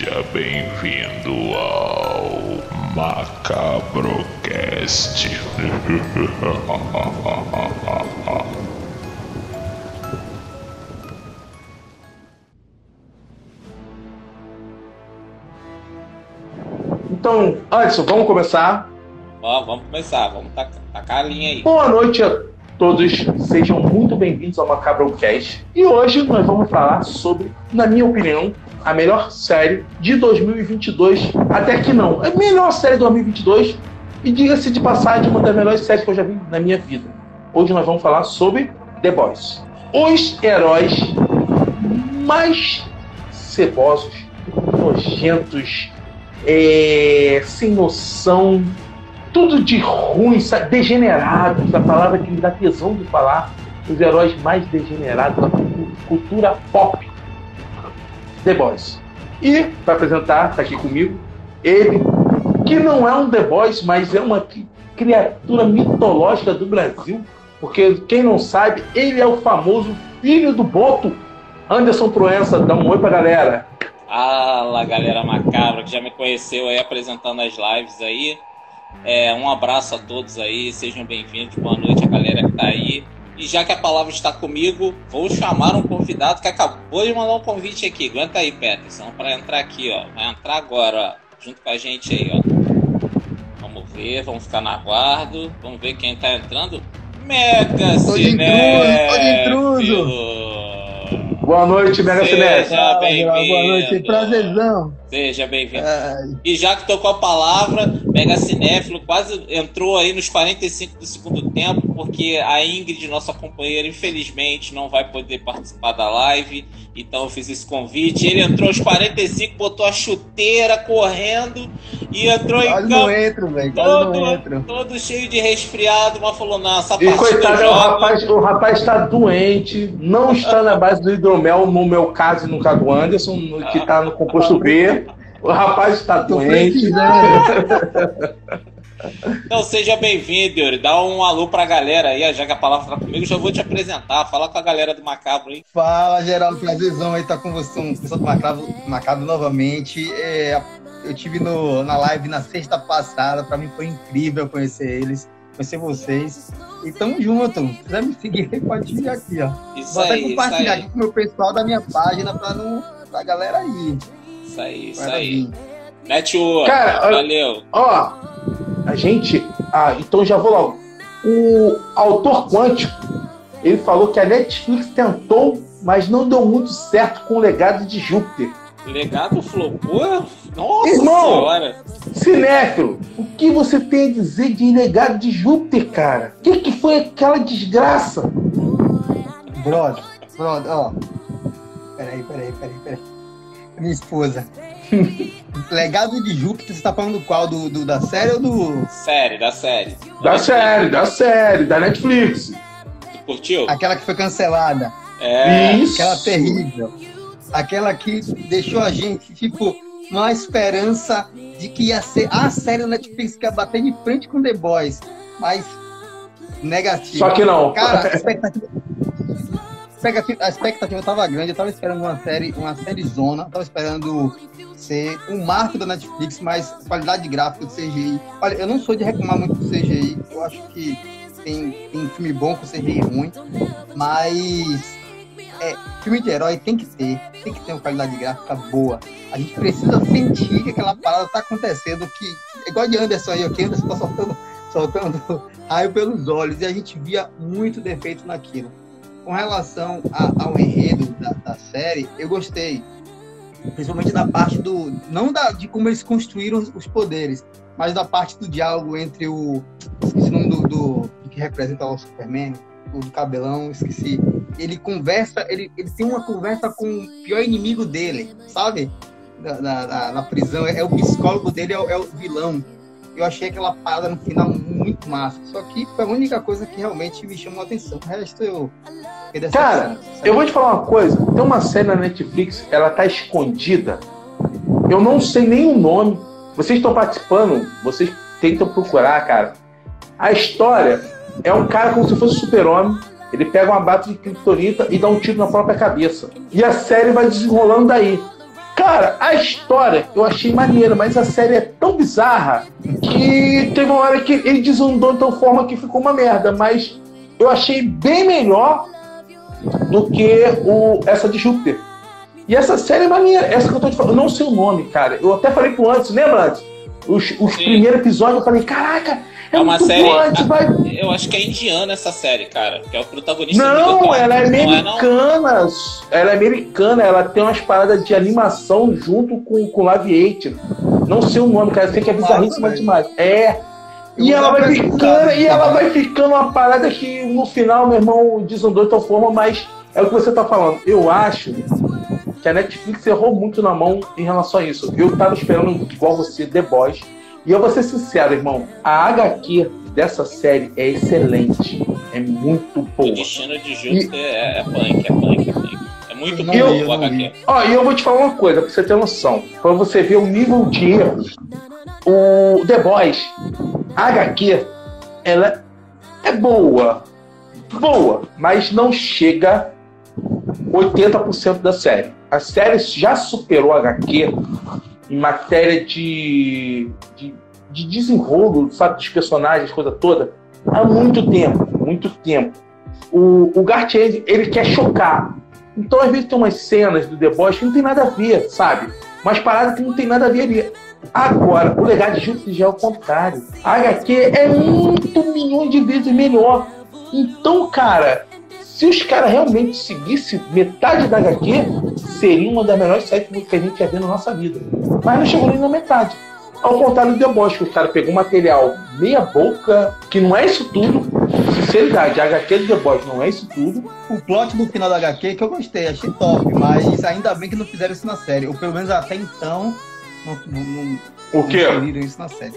Seja bem-vindo ao Macabrocast. Então, Anderson, vamos começar. Ó, vamos começar, vamos tacar a linha aí. Boa noite a todos, sejam muito bem-vindos ao Macabrocast. E hoje nós vamos falar sobre, na minha opinião, a melhor série de 2022, até que não, a melhor série de 2022 e diga-se de passagem, uma das melhores séries que eu já vi na minha vida. Hoje nós vamos falar sobre The Boys. Os heróis mais cebosos, nojentos, é, sem noção, tudo de ruim, sabe? degenerados, a palavra que me dá tesão de falar, os heróis mais degenerados da cultura pop The Boys. E, para apresentar, está aqui comigo, ele, que não é um The Boys, mas é uma criatura mitológica do Brasil, porque quem não sabe, ele é o famoso filho do Boto. Anderson Proença, dá um oi pra galera. Fala, galera macabra que já me conheceu aí apresentando as lives aí. É, um abraço a todos aí, sejam bem-vindos, boa noite a galera que tá aí. E já que a palavra está comigo, vou chamar um convidado que acabou de mandar um convite aqui. Aguenta aí, Peterson, para entrar aqui, ó. Vai entrar agora, ó, junto com a gente aí, ó. Vamos ver, vamos ficar na guarda. Vamos ver quem está entrando. Mega Cinéfilo! Boa noite, Mega Cinéfilo! Seja bem-vindo! Boa noite, prazerzão! Seja bem-vindo. E já que tocou a palavra, Mega Cinéfilo quase entrou aí nos 45 do segundo tempo, porque a Ingrid, nossa companheira, infelizmente não vai poder participar da live. Então eu fiz esse convite. Ele entrou aos 45, botou a chuteira correndo e entrou quase em campo. Não entro, velho. Todo, não entro. todo cheio de resfriado, mas falou: não, essa E coitado, eu o jogo. rapaz, o rapaz está doente, não está na base do hidromel, no meu caso e no caso do Anderson, que está no composto B. O rapaz está doente. Então seja bem-vindo, Yuri. Dá um alô pra galera aí, já que a palavra tá comigo, já vou te apresentar. Fala com a galera do Macabro aí. Fala, Geraldo, prazerzão aí estar com você, um pessoal do Macabro, Macabro novamente. É, eu tive no, na live na sexta passada, pra mim foi incrível conhecer eles, conhecer vocês. E tamo junto. Se quiser me seguir, pode vir aqui, ó. Isso Vou até aí, isso compartilhar aqui com o meu pessoal da minha página pra, não, pra galera aí. Isso aí, isso Vai aí. Mete o. Cara, Valeu. Ó, a gente. Ah, então já vou logo. O autor quântico, ele falou que a Netflix tentou, mas não deu muito certo com o legado de Júpiter. Legado flopou? Nossa Irmão! senhora! Cinéfilo, o que você tem a dizer de legado de Júpiter, cara? O que, que foi aquela desgraça? Brother, brother, ó. Peraí, peraí, peraí, peraí. Minha esposa. Legado de Júpiter, você tá falando qual? Do, do- da série ou do. Série, da série. Da série, da série, da Netflix. Tu curtiu? Aquela que foi cancelada. É. Isso. Aquela terrível. Aquela que deixou a gente, tipo, numa esperança de que ia ser a série da Netflix que ia bater de frente com The Boys. Mas negativo. Só que não. Cara, a expectativa. A expectativa tava grande, eu tava esperando uma série, uma série zona, tava esperando ser um marco da Netflix, mas qualidade gráfica do CGI. Olha, eu não sou de reclamar muito do CGI, eu acho que tem, tem filme bom com CGI ruim, mas é, filme de herói tem que ter, tem que ter uma qualidade gráfica boa. A gente precisa sentir que aquela parada tá acontecendo, que igual de Anderson aí, que Anderson tá soltando, soltando raio pelos olhos, e a gente via muito defeito naquilo. Com relação a- ao enredo da, da série, eu gostei. Principalmente da parte do. Não da, de como eles construíram os, poderes, mas da parte do diálogo entre o. O nome do, do, que representa o Superman, o do cabelão, esqueci. Ele conversa, ele, ele tem uma conversa com o pior inimigo dele, sabe? Da- da- na prisão. É, o psicólogo dele, é, é o vilão. Eu achei aquela parada no final muito massa. Só que foi a única coisa que realmente me chamou a atenção. O resto eu. Cara. Eu vou te falar uma coisa, tem uma série na Netflix, ela tá escondida. Eu não sei nem o nome. Vocês estão participando, vocês tentam procurar, cara. A história é um cara como se fosse um super-homem. Ele pega uma bata de criptonita e dá um tiro na própria cabeça. E a série vai desenrolando daí. Cara, a história eu achei maneira, mas a série é tão bizarra que teve uma hora que ele desandou de tal forma que ficou uma merda. Mas eu achei bem melhor do que o, essa de Júpiter. E essa série é maneira, essa que eu tô te falando, eu não sei o nome, cara. Eu até falei pro antes, lembra antes? Os, os primeiros episódios eu falei, caraca, é, É uma muito série. vai. Eu acho que é indiana essa série, cara. Que é o protagonista Não, ela é não? americana. Ela é americana, ela tem umas paradas de animação junto com, com Live Action. Não sei o nome, cara, eu sei que é bizarríssima demais. É. E ela vai ficando, e ela vai ficando uma parada que no final, meu irmão, desandou de tal forma, mas é o que você tá falando. Eu acho que a Netflix errou muito na mão em relação a isso. Eu tava esperando, igual você, The Boys. E eu vou ser sincero, irmão, a HQ dessa série é excelente. É muito O boa. destino de Júpiter é, é punk, é punk, é punk. É muito bom eu o HQ. Ó, e eu vou te falar uma coisa, pra você ter noção. Pra você ver o nível de erro. O The Boys, a HQ, ela é boa. Boa, mas não chega 80% da série. A série já superou a HQ em matéria de, de, de desenrolo, sabe, dos personagens, coisa toda, há muito tempo, muito tempo. O, o Garth Ennis, ele quer chocar. Então, às vezes, tem umas cenas do The Boys que não tem nada a ver, sabe? Umas paradas que não tem nada a ver ali. Agora, o legado de Júpiter já é o contrário. A HQ é muito milhões de vezes melhor. Então, cara, se os caras realmente seguissem metade da HQ, seria uma das melhores séries que a gente ia ver na nossa vida. Mas não chegou nem na metade. Ao contrário do The Boys, que os caras pegou um material meia boca, que não é isso tudo. Sinceridade, a HQ do The Boys não é isso tudo. O plot do final da HQ que eu gostei, achei top, mas ainda bem que não fizeram isso na série. Ou pelo menos até então, não, não, não, O não quê? inseriram isso na série.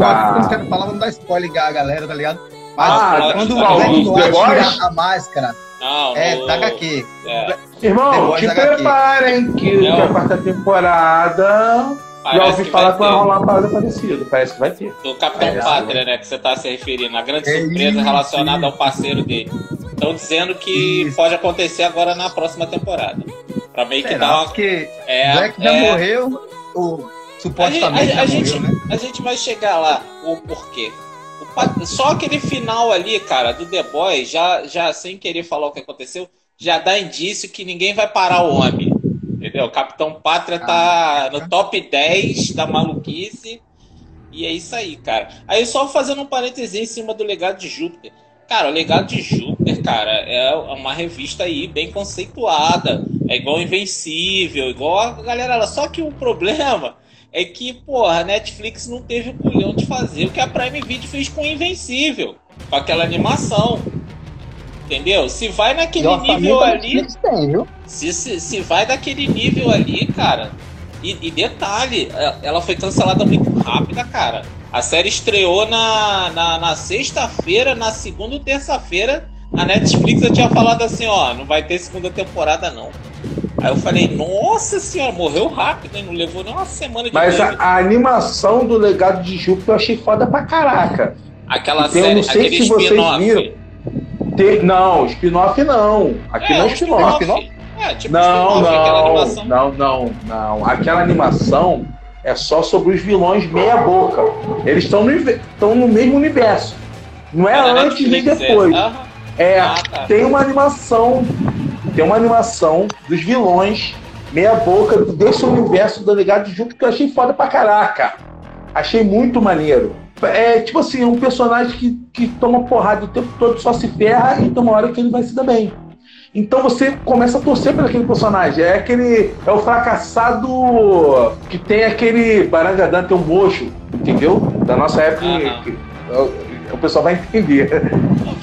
Ah. Quando os caras falavam, não dá spoiler a galera, tá ligado? Mas Ah, quando tá, o Black Noir tira a máscara, Não, é, no- da HQ. é, Irmão, te preparem que, que a quarta temporada. Já parece ouvi que falar que vai rolar uma parada parecida. Parece que vai ter. Do Capitão É, Pátria, né? Que você tá se referindo. A grande É surpresa isso, relacionada ao parceiro dele. Estão dizendo que Isso. pode acontecer agora na próxima temporada. Pra meio que dar uma. Porque É, Black já é, morreu, ou supostamente A, a- a já gente, morreu, né? a gente vai chegar lá, o porquê. O só aquele final ali, cara, do The Boys, já, já sem querer falar o que aconteceu, já dá indício que ninguém vai parar o homem. Entendeu? O Capitão Pátria tá no top 10 da maluquice. E é isso aí, cara. Aí só fazendo um parênteses em cima do Legado de Júpiter. Cara, o Legado de Júpiter, cara, é uma revista aí bem conceituada. É igual Invencível, igual a galera lá. Só que o problema é que, porra, a Netflix não teve o culhão de fazer o que a Prime Video fez com o Invencível. Com aquela animação. Entendeu? Se vai naquele orçamento nível ali. Tem? Se, se, se vai daquele nível ali, cara. E, e detalhe, é- ela foi cancelada muito rápida, cara. A série estreou na, na, na sexta-feira, na segunda ou terça-feira. A Netflix já tinha falado assim: ó, não vai ter segunda temporada, não. Aí eu falei: nossa senhora, morreu rápido, hein? Não levou nem uma semana de Mas a, a animação do legado de Júpiter eu achei foda pra caraca. Aquela Então, eu série, não sei se vocês viram. Não, spin-off não. Aqui não é um spin-off. spin-off. É, tipo Não, não, não, não, não. Aquela animação é só sobre os vilões meia boca. Eles estão no, estão no mesmo universo. Não é na antes nem é. depois. É, Ah, tá. tem uma animação, tem uma animação dos vilões meia boca desse universo do Legado de Júpiter que eu achei foda pra caraca. Achei muito maneiro. É tipo assim, um personagem que, que toma porrada o tempo todo, só se ferra e tem uma hora que ele vai se dar bem. Então você começa a torcer por aquele personagem. É aquele. É o fracassado que tem aquele Barangadã, tem um mocho, entendeu? Da nossa época. Aham. que- o pessoal vai entender.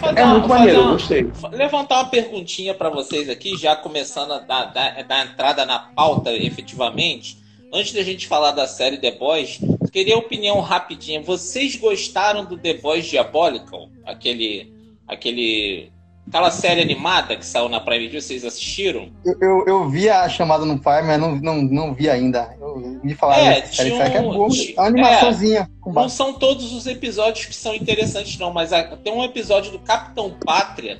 Fazer É muito maneiro, uma- gostei. levantar uma perguntinha para vocês aqui, já começando a dar, dar- dar entrada na pauta efetivamente. Antes da gente falar da série The Boys, queria opinião rapidinha. Vocês gostaram do The Boys Diabolical? Aquele. aquele aquela série animada que saiu na Prime Video, vocês assistiram? Eu, eu, eu vi a chamada no Fire, mas não, não, não vi ainda. Eu vi falar É, dessa série, tinha que é um- boa. É uma animaçãozinha. com Não são todos os episódios que são interessantes, não, mas a- tem um episódio do Capitão Pátria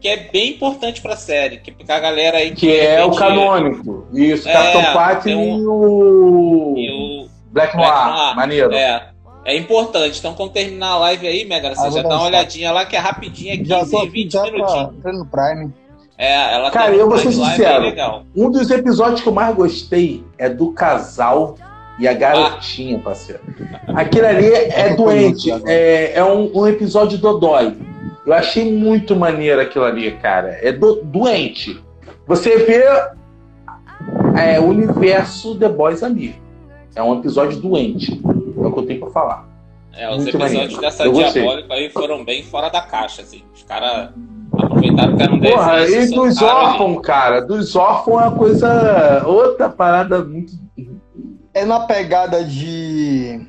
que é bem importante pra série. Que a galera aí. Que é o canônico. Isso, é, Capitão Pátria um, e o. E o. Black Noir. Black Noir. Maneiro. É. É importante. Então, quando terminar a live aí, Mega, você ah, já dá uma olhadinha lá, que é rapidinho, é 15 já tô, 20 já minutinhos. Tá no Prime. É, ela Cara, eu vou ser sincero. Um dos episódios que eu mais gostei é do casal e a garotinha, ah. parceiro. Aquilo ali é, é doente. É, é um, um episódio dodói. Eu achei muito maneiro aquilo ali, cara. É do, doente. Você vê é, o universo The Boys ali. É um episódio doente. É o que eu tenho pra falar. É, os muito episódios maneiro. dessa diabólica aí foram bem fora da caixa, assim. Os caras aproveitaram que era um Porra, e dos órfãos, cara. Dos órfãos é uma coisa. Outra parada muito. É na pegada de.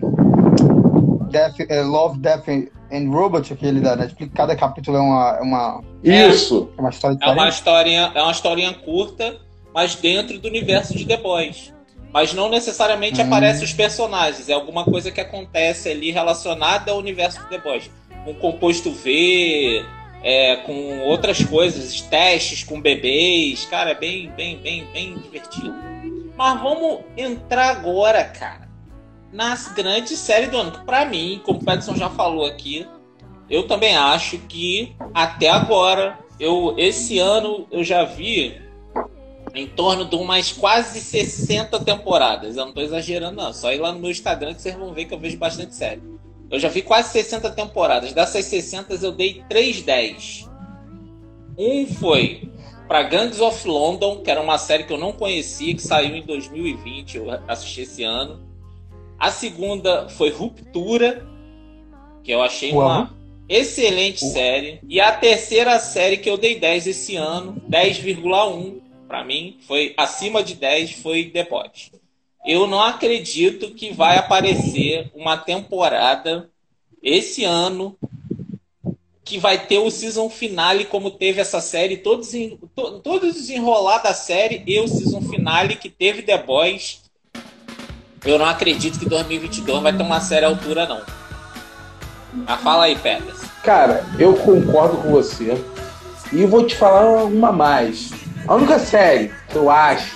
Death, é, Love, Death and Robot, aquele da Netflix, cada capítulo é uma. É uma Isso! É uma história É uma historinha, é uma historinha curta, mas dentro do universo de The Boys. Mas não necessariamente hum. aparecem os personagens, é alguma coisa que acontece ali relacionada ao universo de The Boys. Com composto V, é, com outras coisas, testes com bebês, cara, é bem, bem, bem, bem divertido. Mas vamos entrar agora, cara nas grandes séries do ano. Que pra mim, como o Peterson já falou aqui, eu também acho que até agora, eu esse ano eu já vi em torno de umas quase 60 temporadas. Eu não tô exagerando, não. Só ir lá no meu Instagram que vocês vão ver que eu vejo bastante série. Eu já vi quase 60 temporadas. Dessas 60 eu dei 3 10. Um foi para Gangs of London, que era uma série que eu não conhecia, que saiu em 2020, eu assisti esse ano. A segunda foi Ruptura, que eu achei uma excelente série. E a terceira série que eu dei 10 esse ano, 10,1 para mim, foi acima de 10, foi Boys. Eu não acredito que vai aparecer uma temporada esse ano que vai ter o season finale como teve essa série, todos, todos desenrolar da série e o season finale que teve The Boys eu não acredito que 2022 vai ter uma série à altura, não. Mas fala aí, Pedras. Cara, eu concordo com você. E vou te falar uma mais. A única série que eu acho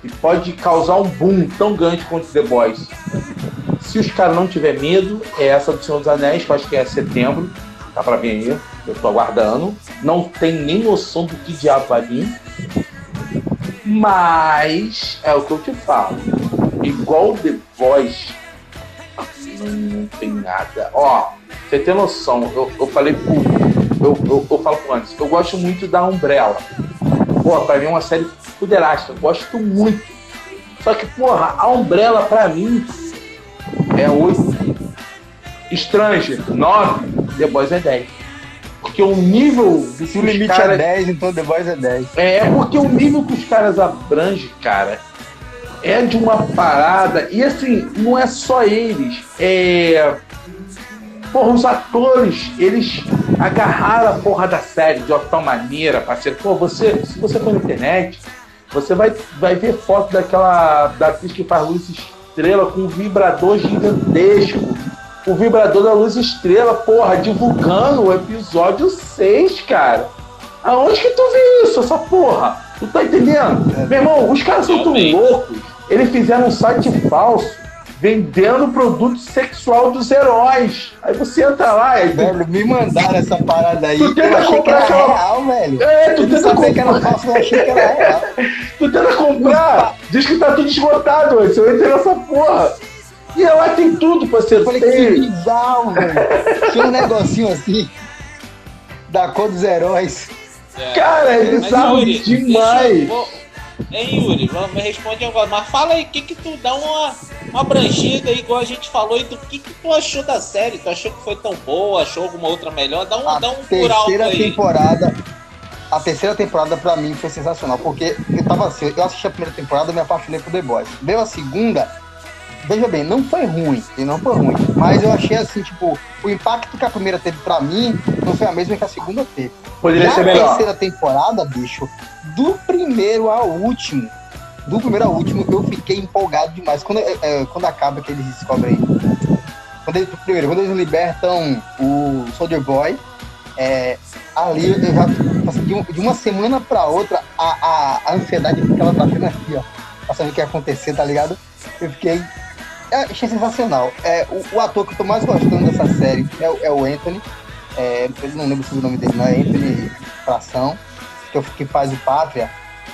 que pode causar um boom tão grande quanto The Boys, se os caras não tiver medo, é essa do Senhor dos Anéis, que eu acho que é setembro. Tá pra vir aí. Eu tô aguardando. Não tem nem noção do que diabo vai vir. Mas é o que eu te falo igual The Voice, não, não tem nada. Ó, você tem noção, eu, eu falei pro. Eu, eu, eu falo pro antes, eu gosto muito da Umbrella. Pô, pra mim é uma série fuderástica, gosto muito. Só que, porra, a Umbrella pra mim é 8. Stranger, 9, The Boys é 10. Porque o nível. Se o limite cara... é 10, então The Boys é 10. É, porque o nível que os caras abrangem, cara, é de uma parada. E assim, não é só eles. É. Porra, os atores, eles agarraram a porra da série de tal maneira, parceiro. Pô, você, se você for na internet, você vai, vai ver foto daquela da atriz que faz luz estrela com um vibrador gigantesco. O vibrador da luz estrela, porra, divulgando o episódio 6, cara. Aonde que tu viu isso, essa porra? Tu tá entendendo? É. Meu irmão, os caras são tão loucos eles fizeram um site falso vendendo produto sexual dos heróis. Aí você entra lá e. Velho, me mandaram essa parada aí. Tu tenta comprar que era real, velho. É, tu tenta comprar. que era falso, eu achei que era real. tu tenta comprar, diz que tá tudo esgotado, velho. Você entra nessa porra. E lá tem tudo, parceiro. Eu falei tem. que bizarro, velho. Tinha um negocinho assim, da cor dos heróis. É. Cara, é bizarro Mas, demais. Hein, Yuri? Me responde agora. Mas fala aí, o que que tu dá uma, uma abrangida, igual a gente falou, e do que que tu achou da série? Tu achou que foi tão boa? Achou alguma outra melhor? Dá um, a dá um terceira temporada, A terceira temporada pra mim foi sensacional, porque eu tava assim, eu assisti a primeira temporada e me apaixonei por The Boys. Veio a segunda, veja bem, não foi ruim, e não foi ruim, mas eu achei assim, tipo, o impacto que a primeira teve pra mim não foi a mesma que a segunda teve. Poderia ser melhor. Na terceira temporada, bicho, do primeiro ao último, do primeiro ao último, eu fiquei empolgado demais. Quando, é, é quando acaba que eles descobrem. Quando eles, primeiro, quando eles libertam o Soldier Boy, é, ali eu já, de, de uma semana pra outra, a, a, a ansiedade ficava batendo aqui, ó. Pra saber o que ia acontecer, tá ligado? Eu fiquei. é, achei sensacional. É, o, o ator que eu tô mais gostando dessa série é, é o Anthony. É, eu não lembro o nome dele não é Anthony Fração, que, eu- que faz o Pátria.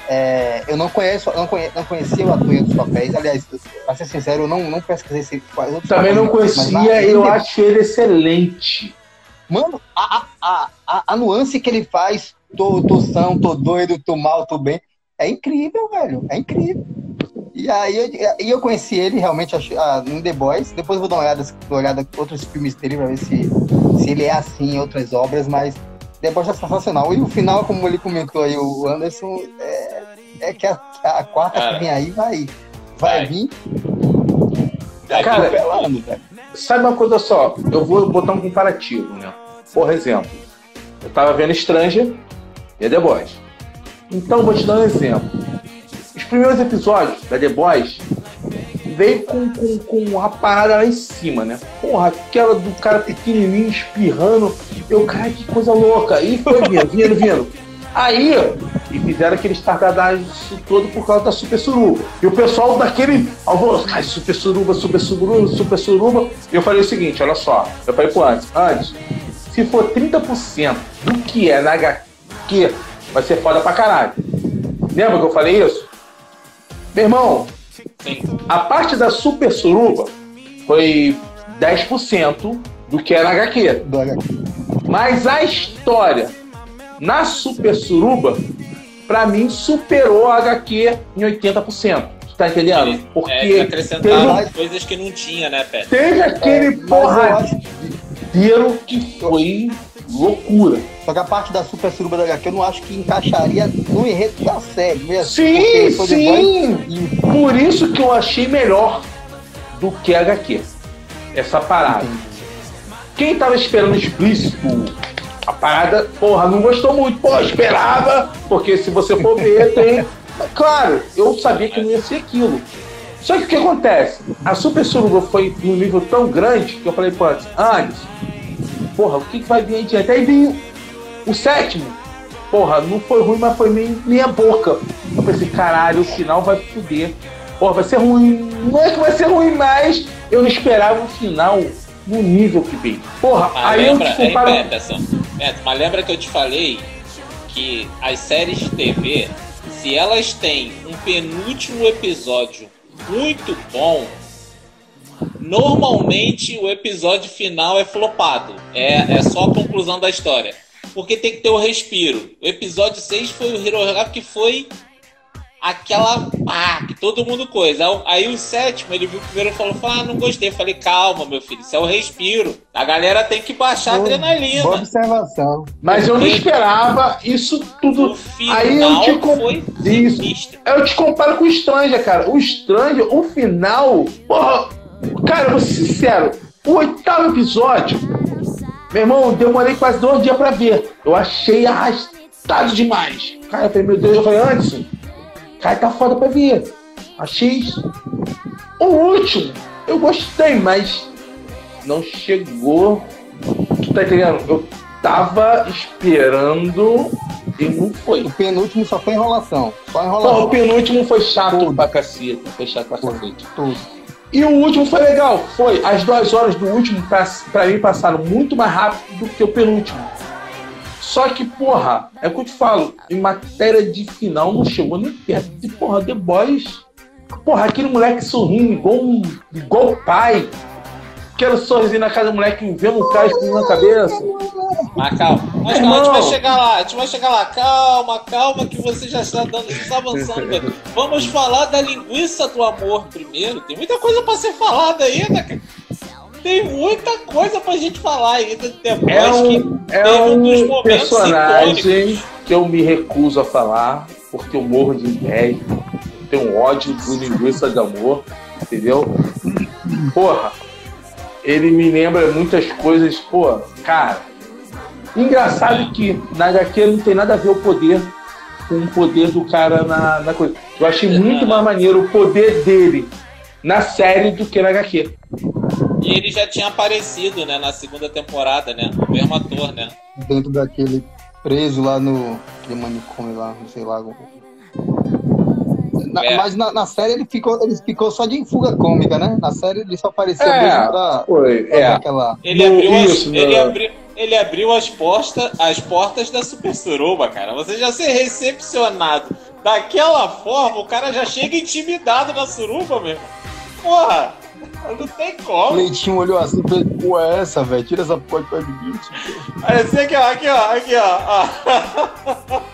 É, eu não conheço, não, conhe, não conhecia o ator outros papéis. Aliás, pra ser sincero, eu não, não pesquisei se quais outros Também não mas conhecia, eu ele- acho ele excelente. Mano, a, a, a, a, nuance que ele faz, tô, tô são, tô doido, tô mal, tô bem, é incrível, velho. É incrível. E aí eu, e eu conheci ele realmente ah, no The Boys. Depois eu vou dar uma olhada, uma olhada em outros filmes dele pra ver se, se ele é assim em outras obras, mas The Boys é sensacional. E o final, como ele comentou aí, o Anderson, é, é que a, a quarta Cara. que vem aí vai, vai Vai. vir Cara, pelando, velho. Sabe uma coisa só? Eu vou botar um comparativo, né? Por exemplo, eu tava vendo Stranger e The Boys. Então, vou te dar um exemplo. Os primeiros episódios da The Boys veio com, com, com a parada lá em cima, né? Porra, aquela do cara pequenininho espirrando. Eu, cara, que coisa louca. E foi vindo, vindo, vindo. Aí, e fizeram aquele estardalhaço todo por causa da Super Suruba. E o pessoal daquele alvoroço, cara, Super Suruba, Super Suruba, Super Suruba. Eu falei o seguinte, olha só. Eu falei pro antes, antes, se for 30% do que é na HQ, vai ser foda pra caralho. Lembra que eu falei isso? Meu irmão, Sim. a parte da Super Suruba foi 10% do que é na HQ. Do HQ. Mas a história na Super Suruba, pra mim, superou a HQ em 80%. Tu tá entendendo? É, Porque teve, acrescentaram coisas que não tinha, né, Pet? teve aquele acho porradeiro que foi loucura. Só que a parte da Super Suruba da HQ eu não acho que encaixaria no enredo da série mesmo. Sim, The Boys sim! E Por isso que eu achei melhor do que a HQ. Essa parada. Quem tava esperando explícito a parada, porra, não gostou muito. Pô, esperava, porque se você for ver, tem. Claro, eu sabia que não ia ser aquilo. Só que o que acontece? A Super Suruba foi num nível tão grande que eu falei, pô, antes, porra, o que, que vai vir aí adiante? Aí veio o sétimo. Porra, não foi ruim, mas foi meio minha boca. Eu pensei, caralho, o final vai fuder. Porra, vai ser ruim. Não é que vai ser ruim, mas eu não esperava o final no nível que veio. Porra, Mas aí lembra, eu hein, comparo. Peterson? Peterson, mas lembra que eu te falei que as séries de TV, se elas têm um penúltimo episódio muito bom, normalmente o episódio final é flopado. É, é só a conclusão da história. Porque tem que ter o respiro. O episódio 6 foi o Hirohaka que foi aquela pá, que todo mundo coisa. Aí, o sétimo, ele viu o primeiro e falou, ah, não gostei. Eu falei, calma, meu filho, isso é o respiro. A galera tem que baixar a adrenalina. boa observação. Mas eu não esperava isso tudo. Aí eu te com- foi Isso. sinistro. Eu te comparo com o Stranger, cara. O Stranger, o final. Porra, cara, eu vou ser sincero. O oitavo episódio, meu irmão, demorei quase dois dias pra ver. Eu achei arrastado demais. Cara, eu falei, meu Deus, eu falei, Anderson, cara, tá foda pra ver. Achei. O último, eu gostei, mas não chegou. Tu tá entendendo? Eu tava esperando e não foi. O penúltimo só foi enrolação. Só Pô, o enrolação. penúltimo foi chato Tudo. pra caceta. Foi chato pra cacete. Tudo. E o último foi legal. Foi. As duas horas do último, pra mim, passaram muito mais rápido do que o penúltimo. Só que, porra, é o que eu te falo. Em matéria de final, não chegou nem perto de, porra, The Boys. Porra, aquele moleque sorrindo igual, igual pai. Aquele sorrisinho na cara do moleque vendo um cara explodindo na cabeça. Mas calma, mas calma, a gente vai chegar lá, a gente vai chegar lá. Calma, calma, que você já está dando, já está avançando. velho. Vamos falar da linguiça do amor primeiro. Tem muita coisa pra ser falada ainda, cara. Tem muita coisa pra gente falar ainda depois É um, que é um dos um personagem que eu me recuso a falar, porque eu morro de inveja, tenho ódio do linguiça de amor, entendeu? Porra, ele me lembra muitas coisas, pô, cara. Engraçado que na HQ não tem nada a ver o poder com o poder do cara na, na coisa. Eu achei muito mais maneiro o poder dele na série do que na HQ. E ele já tinha aparecido, né, na segunda temporada, né? O mesmo ator, né? Dentro daquele preso lá no manicômio lá, não sei lá. Na- É. Mas na, na série ele ficou, ele ficou só de fuga cômica, né? Na série ele só aparecia É, mesmo pra Foi, fazer é. aquela. Ele abriu, as, isso, no- ele, abriu, ele abriu as, portas, as portas da Super Suruba, cara. Você já ser recepcionado daquela forma, o cara já chega intimidado na suruba, meu. Porra, não tem O como. Leitinho olhou assim e falou, pô, é essa, velho? Tira essa porra de mim. Parecia aqui, ó, aqui, ó, aqui, ó.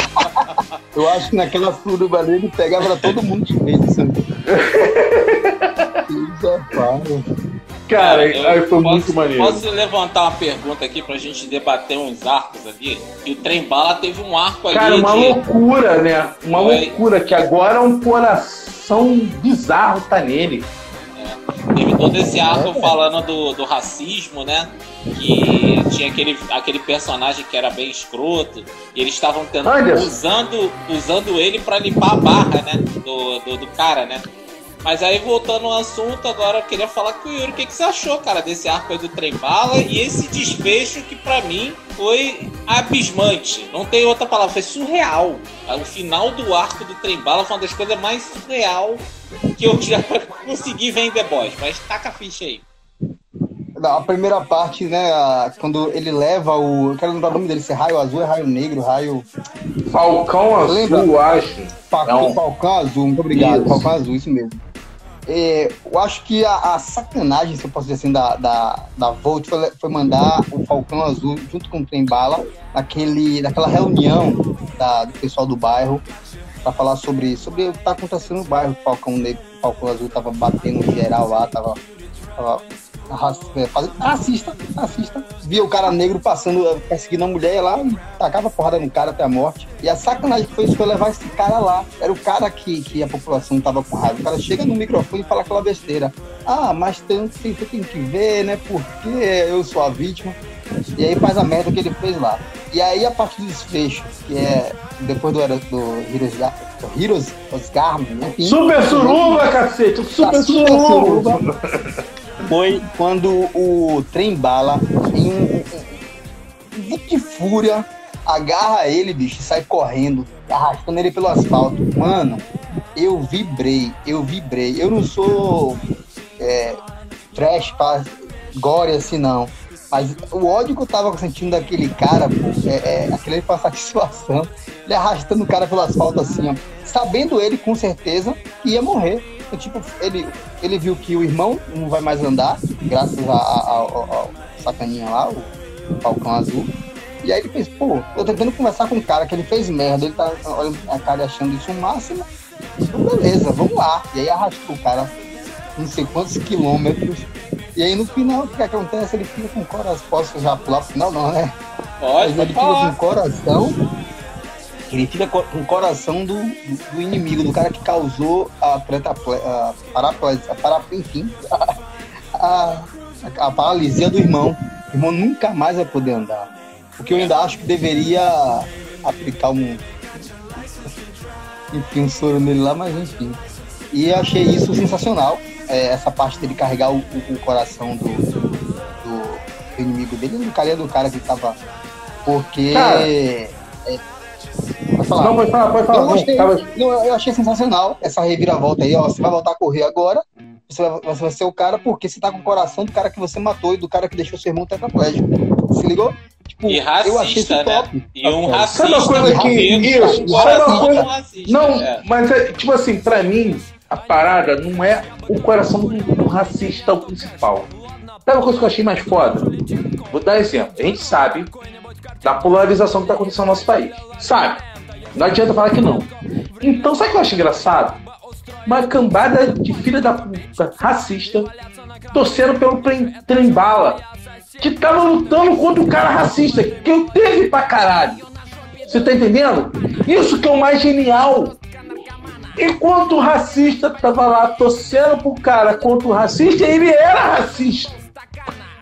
Eu acho que naquela suruba ali ele pegava todo mundo de vez, assim. Isso é. Cara, aí foi posso- muito maneiro. Posso levantar uma pergunta aqui pra gente debater uns arcos ali? E o Trem Bala teve um arco ali Cara, uma de... loucura, né? Uma Foi. loucura que agora um coração bizarro tá nele. Teve todo esse arco falando do, do racismo, né? Que tinha aquele, aquele personagem que era bem escroto. E eles estavam tentando usando, usando ele pra limpar a barra, né? Do, do, do cara, né? Mas aí, voltando ao assunto, agora eu queria falar com o Yuri. O que, que você achou, cara, desse arco aí do Trem Bala e esse desfecho que pra mim foi abismante. Não tem outra palavra, foi surreal. O final do arco do Trem Bala foi uma das coisas mais surreal que eu já consegui ver em The Boys. Mas taca a ficha aí. A primeira parte, né, a- quando ele leva o. Eu quero lembrar o nome dele, se é raio azul, é raio negro, raio. Falcão Azul, Lembra? eu acho. Falcão. Falcão azul, muito obrigado. Isso. Falcão azul, isso mesmo. É, eu acho que a, a sacanagem, se eu posso dizer assim, da, da, da Volt foi, foi mandar o Falcão Azul junto com o Trem Bala naquele, naquela reunião da- do pessoal do bairro para falar sobre, sobre o que tá acontecendo no bairro. O Falcão, o Falcão Azul tava batendo geral lá, tava, tava racista, racista. Via o cara negro passando, eh, perseguindo a mulher lá e tacava porrada no cara até a morte. E a sacanagem que foi isso foi levar esse cara lá. Era o cara que, que a população tava com raiva. O cara chega no microfone e fala aquela besteira. Ah, mas tem, tem, você tem que ver, né? Porque eu sou a vítima. E aí faz a merda que ele fez lá. E aí a partir do desfecho, que é depois do, do Heroes, Heroes Oscar, enfim. Super Suruba, cacete! Super Tá super Suruba! foi quando o trem bala, em um, de fúria, agarra ele, bicho, e sai correndo, arrastando ele pelo asfalto. Mano, eu vibrei, eu vibrei. Eu não sou é, trash gore assim, não. Mas o ódio que eu tava sentindo daquele cara, pô, é, é aquele foi uma satisfação. Ele arrastando o cara pelo asfalto assim, ó. Sabendo ele, com certeza, que ia morrer. Então, tipo, ele, ele viu que o irmão não vai mais andar, graças ao, sacaninha lá, o, o Falcão Azul. E aí ele fez, pô, tô tentando conversar com o cara que ele fez merda, ele tá olhando a cara achando isso o máximo. Então, beleza, vamos lá. E aí arrastou o cara não sei quantos quilômetros. E aí no final, o que acontece? Ele fica com o coração. Posso já pular pro final, não, né? Pode, Mas pode ele fica com falar. o coração. Ele fica co- com o coração do, do inimigo, do cara que causou a preta a paraplégia, a para, enfim, a, a, a paralisia do irmão. O irmão nunca mais vai poder andar. O que eu ainda acho que deveria aplicar um. Enfim, um soro nele lá, mas enfim. E eu achei isso sensacional. é, essa parte dele carregar o, o- o coração do, do, do inimigo dele, do cara do cara que tava. Porque. Cara. é, pode falar. Não, pode falar, pode falar. Eu, Não, gostei, não, eu achei sensacional essa reviravolta aí, ó. Você vai voltar a correr agora. Você vai, você vai ser o cara porque você tá com o coração do cara que você matou e do cara que deixou seu irmão tetraplégico. Se ligou? Tipo, E eu achei isso racista, né? top. E um Sabe racista. uma coisa que- isso, sabe uma coisa- racista. Não, é. mas é, tipo assim, pra mim, a parada não é o coração do, do racista o principal. Sabe uma coisa que eu achei mais foda? Vou dar exemplo. A gente sabe da polarização que tá acontecendo no nosso país. Sabe? Não adianta falar que não. Então, sabe o que eu acho engraçado? Uma cambada de filha da puta racista torcendo pelo trem, trem bala que tava lutando contra o cara racista que eu teve pra caralho. Você tá entendendo? Isso que é o mais genial. Enquanto o racista tava lá torcendo pro cara contra o racista, ele era racista.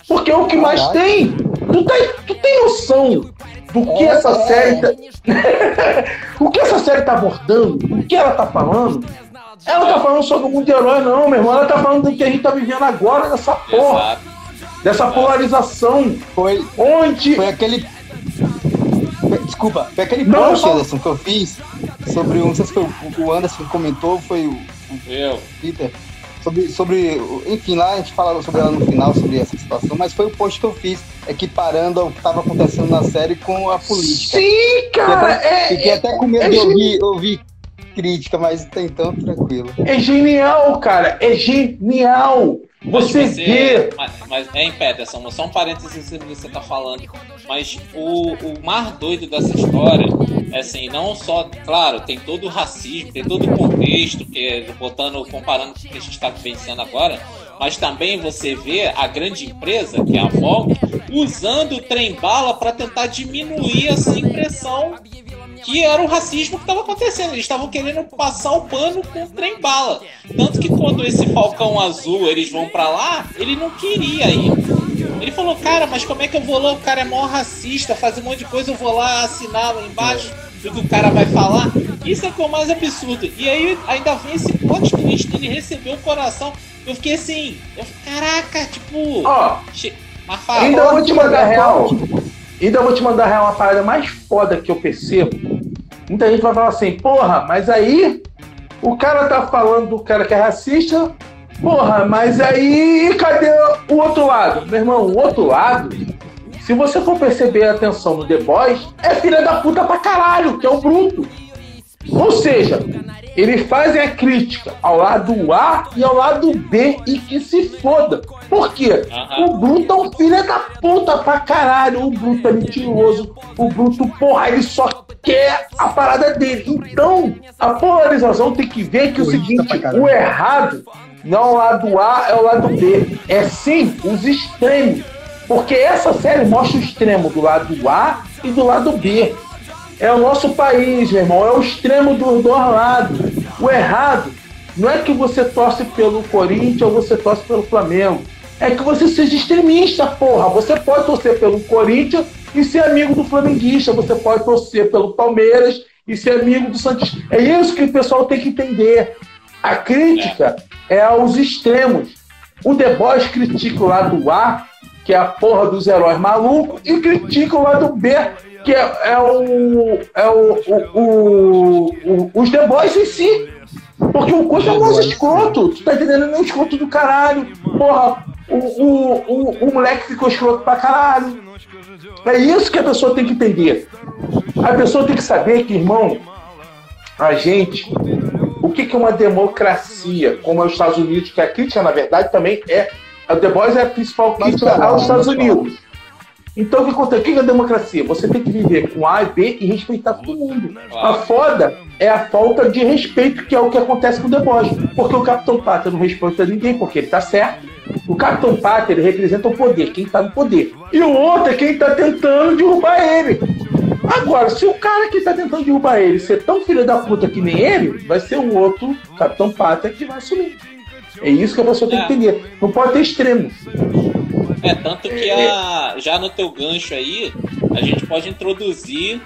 Porque é o que mais tem. Tu, tá, tu tem noção do que essa série tá... o que essa série tá abordando, o que ela tá falando? Ela tá falando sobre o mundo de herói, não, meu irmão. Ela tá falando do que a gente tá vivendo agora nessa porra. Exato. Dessa polarização. Foi, Onde. foi aquele. Desculpa, foi aquele Não, post, não. Anderson, que eu fiz sobre. Não sei se foi o- o Anderson que comentou, foi o Eu. Peter. Sobre, sobre. Enfim, lá a gente fala sobre ela no final, sobre essa situação, mas foi o post que eu fiz, equiparando o que estava acontecendo na série com a política. Sim, Fiquei cara. até, fiquei É, até com medo é de ouvir, ouvir crítica, mas até então tranquilo. é genial, cara. É genial. Você Mas vê. Mas, mas é em Peterson, só um parênteses que você tá falando. Mas o, o mais doido dessa história é assim, não só, claro, tem todo o racismo, tem todo o contexto, que botando, comparando com o que a gente está vivenciando agora, mas também você vê a grande empresa, que é a Volvo, usando o trem-bala para tentar diminuir essa impressão que era o racismo que estava acontecendo. Eles estavam querendo passar o pano com o trem bala. Tanto que quando esse Falcão Azul eles vão pra lá, ele não queria ir. Ele falou, cara, mas como é que eu vou lá? O cara é mó racista, faz um monte de coisa, eu vou lá assinar lá embaixo do que o cara vai falar. Isso é que é o mais absurdo. E aí ainda vem esse plot twist dele receber o coração. Eu fiquei assim, eu fiquei, caraca, tipo. Ó, che- Mas fala, ainda vou te mandar real. Ainda vou te mandar uma parada mais foda que eu percebo. Muita gente vai falar assim, porra, mas aí o cara tá falando do cara que é racista. Porra, mas aí cadê o outro lado? Meu irmão, o outro lado, se você for perceber a atenção no The Boys, é filha da puta pra caralho, que é o bruto. Ou seja, eles fazem a crítica ao lado A e ao lado B e que se foda. Por quê? Aham. O Bruto é um filho da puta pra caralho. O Bruto é mentiroso. O Bruto, porra, ele só quer a parada dele. Então, a polarização tem que ver que o seguinte: o errado não é o lado A, é o lado B. É sim os extremos. Porque essa série mostra o extremo do lado A e do lado B. É o nosso país, meu irmão. É o extremo dos dois lados. O errado não é que você torce pelo Corinthians ou você torce pelo Flamengo. É que você seja extremista, porra. Você pode torcer pelo Corinthians e ser amigo do flamenguista. Você pode torcer pelo Palmeiras e ser amigo do Santos. É isso que o pessoal tem que entender. A crítica é aos extremos. O The Boys critica o lado A, que é a porra dos heróis malucos, e critica o lado B, que é, é o, é o, o, o- os The Boys em si. Porque o Coxa é um escroto. Tu tá entendendo? Ele é um escroto do caralho. Porra, o, o, o, o moleque ficou escroto pra caralho. É isso que a pessoa tem que entender. A pessoa tem que saber que, irmão, a gente. O que, que é uma democracia, como é os Estados Unidos, que a crítica, na verdade, também é. A The Boys é a principal crítica aos Estados Unidos. Então, o que acontece? O que é a democracia? Você tem que viver com A e B e respeitar todo mundo. A foda é a falta de respeito, que é o que acontece com o Boys. Porque o Capitão Pátria não respeita ninguém, porque ele tá certo. O Capitão Pátria, ele representa o poder, quem tá no poder. E o outro é quem tá tentando derrubar ele. Agora, se o cara que tá tentando derrubar ele ser tão filho da puta que nem ele, vai ser o outro Capitão Pátria que vai assumir. É isso que a pessoa tem que É. entender. Não pode ter extremos. É, tanto que a, já no teu gancho aí, a gente pode introduzir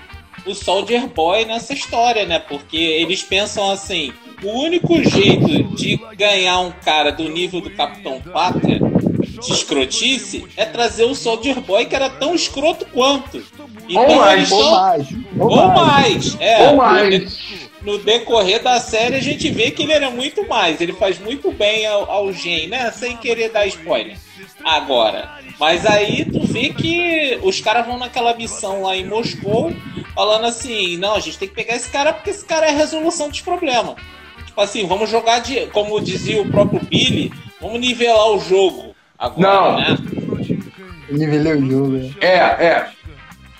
o Soldier Boy nessa história, né? Porque eles pensam assim: o único jeito de ganhar um cara do nível do Capitão Pátria de escrotice é trazer o Soldier Boy que era tão escroto quanto. Então mais, eles Ou tão- mais. Ou, ou mais. mais. É, Ou no- mais. no decorrer da série a gente vê que ele era muito mais. Ele faz muito bem ao, ao Gen, né? Sem querer dar spoiler. Agora. Mas aí tu vê que os caras vão naquela missão lá em Moscou falando assim, não, a gente tem que pegar esse cara porque esse cara é a resolução dos problemas. Tipo assim, vamos jogar de. Como dizia o próprio Billy, vamos nivelar o jogo. Agora, Não. né? Eu nivelei o jogo. né? É, é.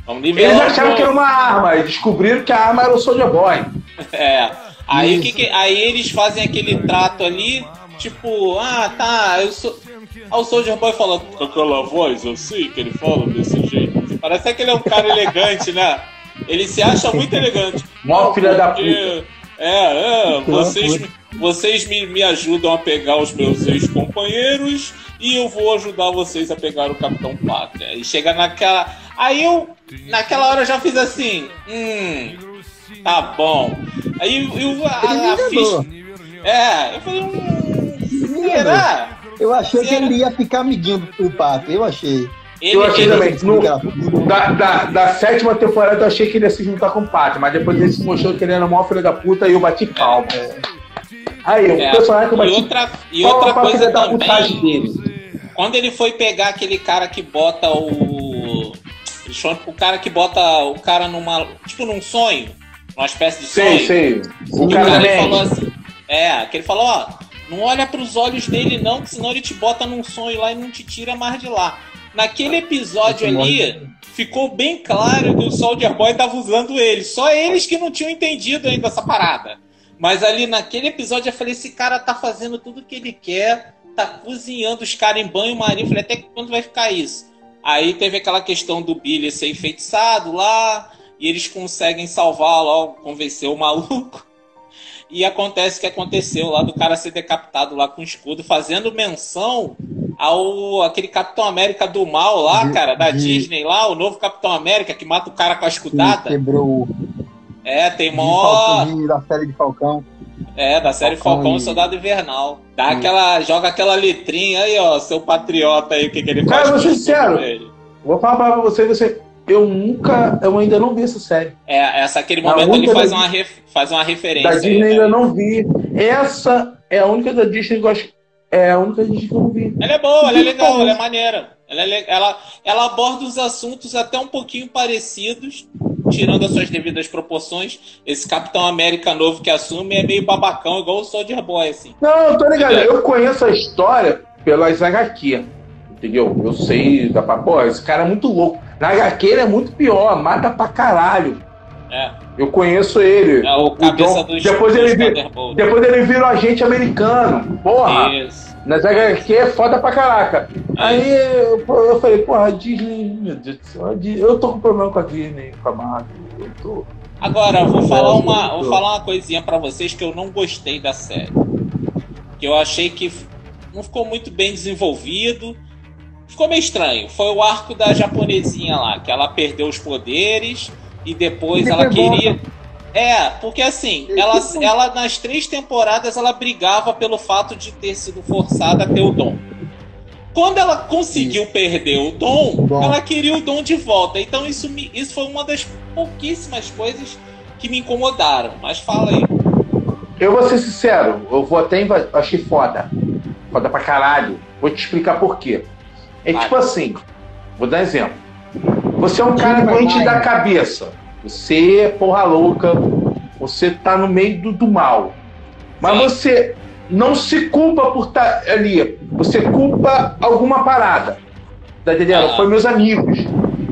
Vamos nivelar Eles o acharam jogo. que era uma arma e descobriram que a arma era o Soldier Boy. É. Aí, que que- aí eles fazem aquele trato ali, tipo, ah, tá, eu sou. Aí o Soldier Boy fala com aquela voz assim, que ele fala desse jeito. Parece que ele é um cara elegante, né? Ele se acha muito elegante. Mó filha da puta. É, é, vocês, vocês me, me ajudam a pegar os meus ex-companheiros e eu vou ajudar vocês a pegar o Capitão Pátria. E chega naquela. Aí eu, naquela hora, eu já fiz assim: hum, tá bom. Aí eu, a, a ficha. enganou. É, eu falei, hum, será? Eu achei que ele ia ficar amiguinho do pato, eu achei. Ele, Eu achei ele- também. No- da, da, da sétima temporada eu achei que ele ia se juntar com o Pato, mas depois ele se mostrou que ele era o maior filho da puta e eu bati palma. Aí, o é, personagem que eu e bati outra, e outra pra coisa filha da putagem também, dele. quando ele foi pegar aquele cara que bota o. O cara que bota o cara numa. Tipo num sonho. Uma espécie de sonho. Sei, sei. O O cara cara falou assim. É, que ele falou, ó, não olha pros olhos dele não, que senão ele te bota num sonho lá e não te tira mais de lá. Naquele episódio ali, ficou bem claro que o Soldier Boy tava usando ele. Só eles que não tinham entendido ainda essa parada. Mas ali naquele episódio eu falei, esse cara tá fazendo tudo que ele quer, tá cozinhando os caras em banho-maria. Eu falei, até quando vai ficar isso? Aí teve aquela questão do Billy ser enfeitiçado lá, e eles conseguem salvar lá, convencer o maluco. E acontece o que aconteceu lá do cara ser decapitado lá com escudo, fazendo menção ao aquele Capitão América do mal lá, De- cara, da de- Disney lá, o novo Capitão América que mata o cara com a Que escudada. quebrou o É, tem mó. Da série de Falcão. É, da série Falcão Falcão e Soldado Invernal. Dá Hum. aquela. Joga aquela letrinha aí, ó, seu patriota aí, o que, que ele Cara, faz. vou com ser sincero. Vou falar pra você, você. Eu nunca. Eu ainda não vi essa série. É, essa aquele momento ele faz da- uma, ref- faz uma referência. Da aí, Disney né? ainda não vi. Essa é a única da Disney que eu acho. É a única da Disney que eu não vi. Ela é boa, ela é legal, ela é maneira. Ela, é ela, ela aborda os assuntos até um pouquinho parecidos, tirando as suas devidas proporções. Esse Capitão América novo que assume é meio babacão, igual o Soldier Boy, assim. Não, eu tô ligado. Eu conheço a história pelas HQ. Entendeu? Eu sei da. Pô, esse cara é muito louco. Na HQ ele é muito pior, mata pra caralho. É, Eu conheço ele. é o cabeça John- depois ele depois ele vira um agente americano. Porra! Isso. Nas HQ é foda pra caraca. Aí eu, eu falei, porra, Disney, meu Deus do céu, eu tô com problema com a Disney, com a Marvel. Eu tô. Agora, eu vou falar uma, vou falar uma coisinha pra vocês que eu não gostei da série. Que eu achei que não ficou muito bem desenvolvido. Ficou meio estranho. Foi o arco da japonesinha lá, que ela perdeu os poderes e depois E ela foi bom, queria. É, porque assim, ela, ela nas três temporadas ela brigava pelo fato de ter sido forçada a ter o dom. Quando ela conseguiu perder o dom, Bom. ela queria o dom de volta. Então isso, me, isso foi uma das pouquíssimas coisas que me incomodaram. Mas fala aí. Eu vou ser sincero, eu vou até inva- achei foda. Foda pra caralho. Vou te explicar por quê. É tipo assim, vou dar exemplo. Você é um cara doente da cabeça. Você é porra louca. Você tá no meio do, do mal. Mas Sim. você não se culpa por estar ali. Você culpa alguma parada. Tá entendendo? Ah. Foi meus amigos.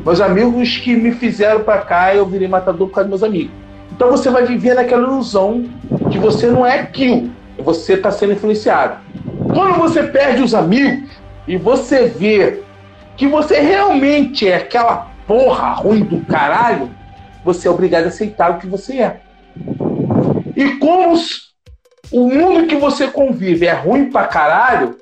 Meus amigos que me fizeram pra cá e eu virei matador por causa dos meus amigos. Então você vai viver naquela ilusão que você não é aquilo. Você está sendo influenciado. Quando você perde os amigos e você vê que você realmente é aquela porra ruim do caralho, você é obrigado a aceitar o que você é. E como o mundo que você convive é ruim pra caralho,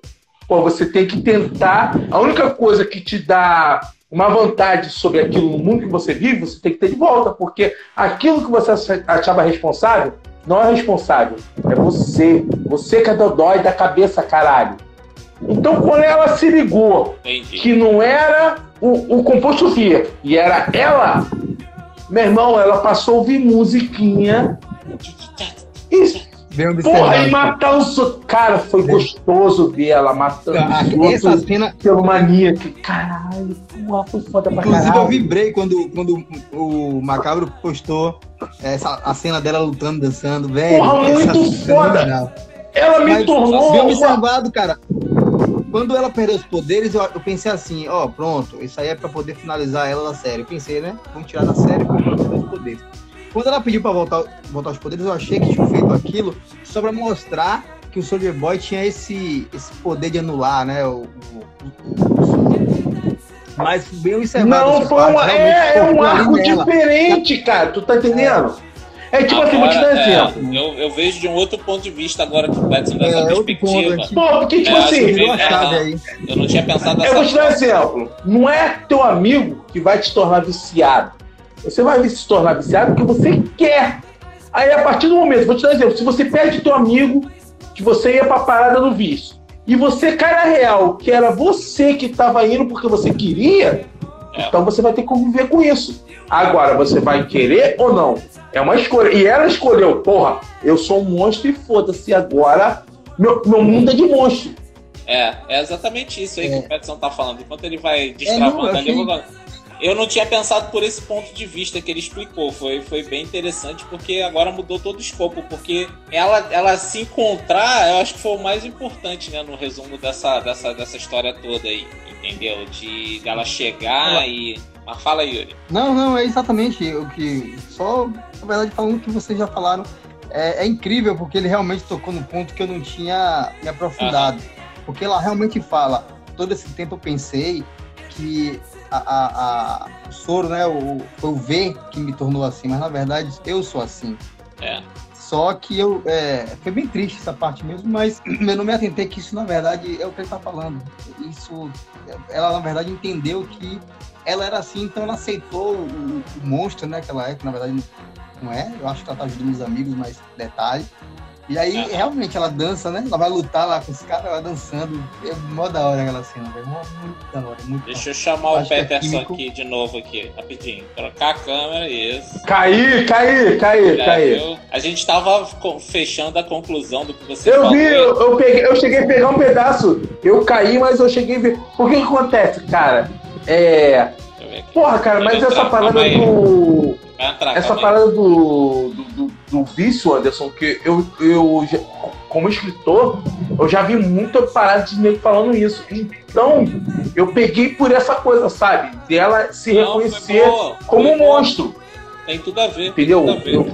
pô, você tem que tentar. A única coisa que te dá uma vantagem sobre aquilo no mundo que você vive, você tem que ter de volta, porque aquilo que você achava responsável não é responsável, é você. Você que é dodói da cabeça, caralho. Então, quando ela se ligou Entendi. que não era o, o composto Ria, e era ela, meu irmão, ela passou a ouvir musiquinha e Porra, e matar os outros. Cara, foi gostoso ver ela matando Ah, os Essa outros cena, pelo maníaco. Caralho, porra, foi foda pra inclusive, eu caralho. vibrei quando, quando o Macabro postou essa, a cena dela lutando, dançando, velho. Porra, muito cena foda. Ela me Mas, tornou. Bem uma- observado, cara. Quando ela perdeu os poderes, eu, eu pensei assim, ó, pronto, isso aí é pra poder finalizar ela da série. Eu pensei, né? Vamos tirar da série porque ela perdeu os poderes. Quando ela pediu pra voltar, voltar os poderes, eu achei que tinha feito aquilo só pra mostrar que o Soldier Boy tinha esse, esse poder de anular, né? O, o- o- Mas bem observado. Não, foi parte, uma, realmente é, é um arco diferente, cara. Tu tá entendendo? É tipo assim, vou te dar Agora, é, exemplo. eu, eu vejo de um outro ponto de vista agora que o Betson dessa É, perspectiva. ponto, Pô, porque, tipo É, assim, a É, aí. Eu não tinha pensado eu vou te dar um exemplo. Não é teu amigo que vai te tornar viciado. Você vai se tornar viciado porque você quer. Aí, a partir do momento, vou te dar um exemplo. Se você perde teu amigo, que você ia pra parada do vício, e você cai na real, que era você que tava indo porque você queria, É. então você vai ter que conviver com isso. Agora, você vai querer ou não? É uma escolha. E ela escolheu, porra, eu sou um monstro e foda-se, agora meu, meu mundo é de monstro. É, é exatamente isso aí que É. o Petson tá falando. Enquanto ele vai não, destravando eu ali, eu, eu não tinha pensado por esse ponto de vista que ele explicou. Foi, foi bem interessante, porque agora mudou todo o escopo. Porque ela, ela se encontrar, eu acho que foi o mais importante, né, no resumo dessa, dessa, dessa história toda aí. Entendeu? De dela chegar e. Mas fala aí, Yuri. Não, não, é exatamente o que. Só, na verdade, falando o que vocês já falaram. É, é incrível porque ele realmente tocou no ponto que eu não tinha me aprofundado. Porque ela realmente fala. Todo esse tempo eu pensei que a, a- a- o soro, né? O, foi o V que me tornou assim, mas na verdade eu sou assim. É. Só que eu. É, foi bem triste essa parte mesmo, mas eu não me atentei que isso, na verdade, é o que ele tá falando. Isso. Ela, na verdade, entendeu que ela era assim, então ela aceitou o, o monstro, né? Que ela é, que na verdade não é. Eu acho que ela tá ajudando os amigos, mas detalhe. E aí, Aham. realmente, ela dança, né? Ela vai lutar lá com os caras, ela dançando. É mó da hora aquela cena, velho. Mó- Muito da hora, muito Deixa eu chamar o que é Peterson químico. aqui de novo aqui, rapidinho. Trocar a câmera, isso. Caí, caí, caí, Já caí. viu? A gente tava fechando a conclusão do que você Eu falou. vi, eu, eu peguei, eu cheguei a pegar um pedaço. Eu caí, mas eu cheguei a ver. Por que que acontece, cara? É. Porra, cara, mas essa parada calma aí. do. Essa parada do, do, do, do vício, Anderson, que eu, eu já- como escritor, eu já vi muita parada de nego falando isso. Então, eu peguei por essa coisa, sabe? Dela se Não, reconhecer como um monstro. Tem tudo a ver. Entendeu? A ver. Eu,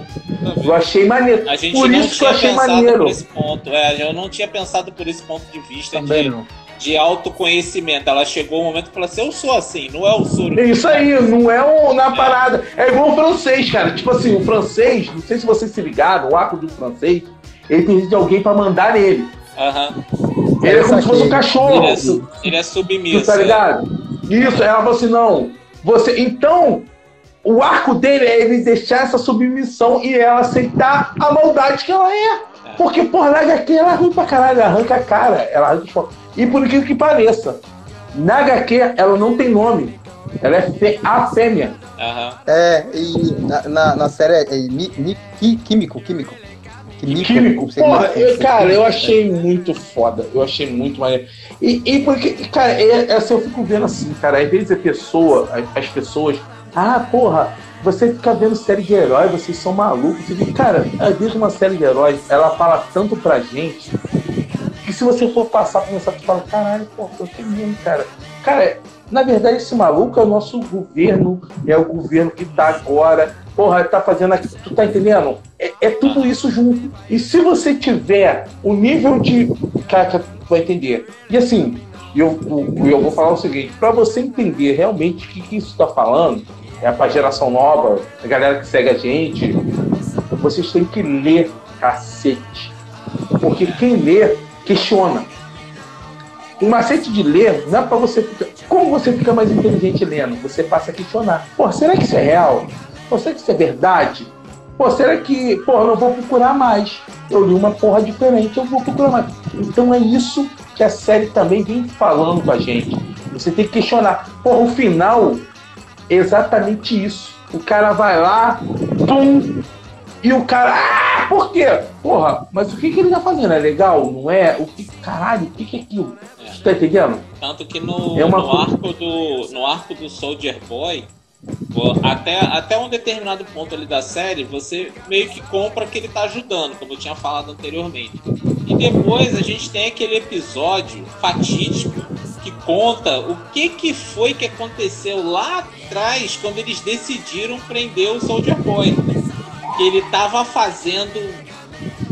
eu achei maneiro. Por isso que eu achei maneiro. por esse ponto. É, eu não tinha pensado por esse ponto de vista Também de, não. De autoconhecimento. Ela chegou um momento e falou assim: Eu sou assim, não é o soro. É isso aí, não é um, na parada. É igual o francês, cara. Tipo assim, o francês, não sei se vocês se ligaram, o arco do francês, ele precisa de alguém pra mandar nele. Aham. Ele é Isso como se fosse um aqui. cachorro. Ele, é, su- ele é submisso. tá ligado? Isso, ela falou assim, não. Você, então, o arco dele é ele deixar essa submissão e ela aceitar a maldade que ela é. Porque, porra, na HQ ela é ruim pra caralho, ela arranca a cara, ela arranca os E por incrível que pareça, na HQ ela não tem nome. Ela é a fêmea. Aham. É, e na, na, na série é, é mi- mi- qui- químico, químico. Químico. seria- Porra, eu- cara, eu químico. achei muito foda. Eu achei muito maneiro. E, e porque, cara, é, é assim, eu fico vendo assim, cara, às vezes a pessoa, as, as pessoas, ah, porra, você fica vendo série de herói, vocês são malucos. Cara, às vezes uma série de heróis, ela fala tanto pra gente se você for passar pra pensar, tu fala, caralho, porra, eu tenho mesmo, cara. Cara, na verdade, esse maluco é o nosso governo, é o governo que tá agora, porra, tá fazendo aqui, tu tá entendendo? É, é tudo isso junto. E se você tiver o nível de. Cara, tu vai entender. E assim, eu, eu, vou falar o seguinte: pra você entender realmente o que, que isso tá falando, é pra geração nova, a galera que segue a gente, vocês têm que ler cacete. Porque quem lê, questiona. O macete de ler não é pra você ficar. Como você fica mais inteligente lendo? Você passa a questionar. Pô, será que isso é real? Pô, será que isso é verdade? Pô, será que. Pô, eu não vou procurar mais. Eu li uma porra diferente, eu vou procurar mais. Então é isso que a série também vem falando com a gente. Você tem que questionar. Porra, o final é exatamente isso. O cara vai lá, pum, e o cara. Por quê? Porra, mas o que, que ele tá fazendo? É legal? Não é? O que, caralho, o que, que é aquilo? É. Você tá entendendo? Tanto que no, É uma no co- arco do no arco do Soldier Boy, até, até um determinado ponto ali da série, você meio que compra que ele tá ajudando, como eu tinha falado anteriormente. E depois a gente tem aquele episódio fatídico que conta o que, que foi que aconteceu lá atrás quando eles decidiram prender o Soldier Boy. Que ele tava fazendo.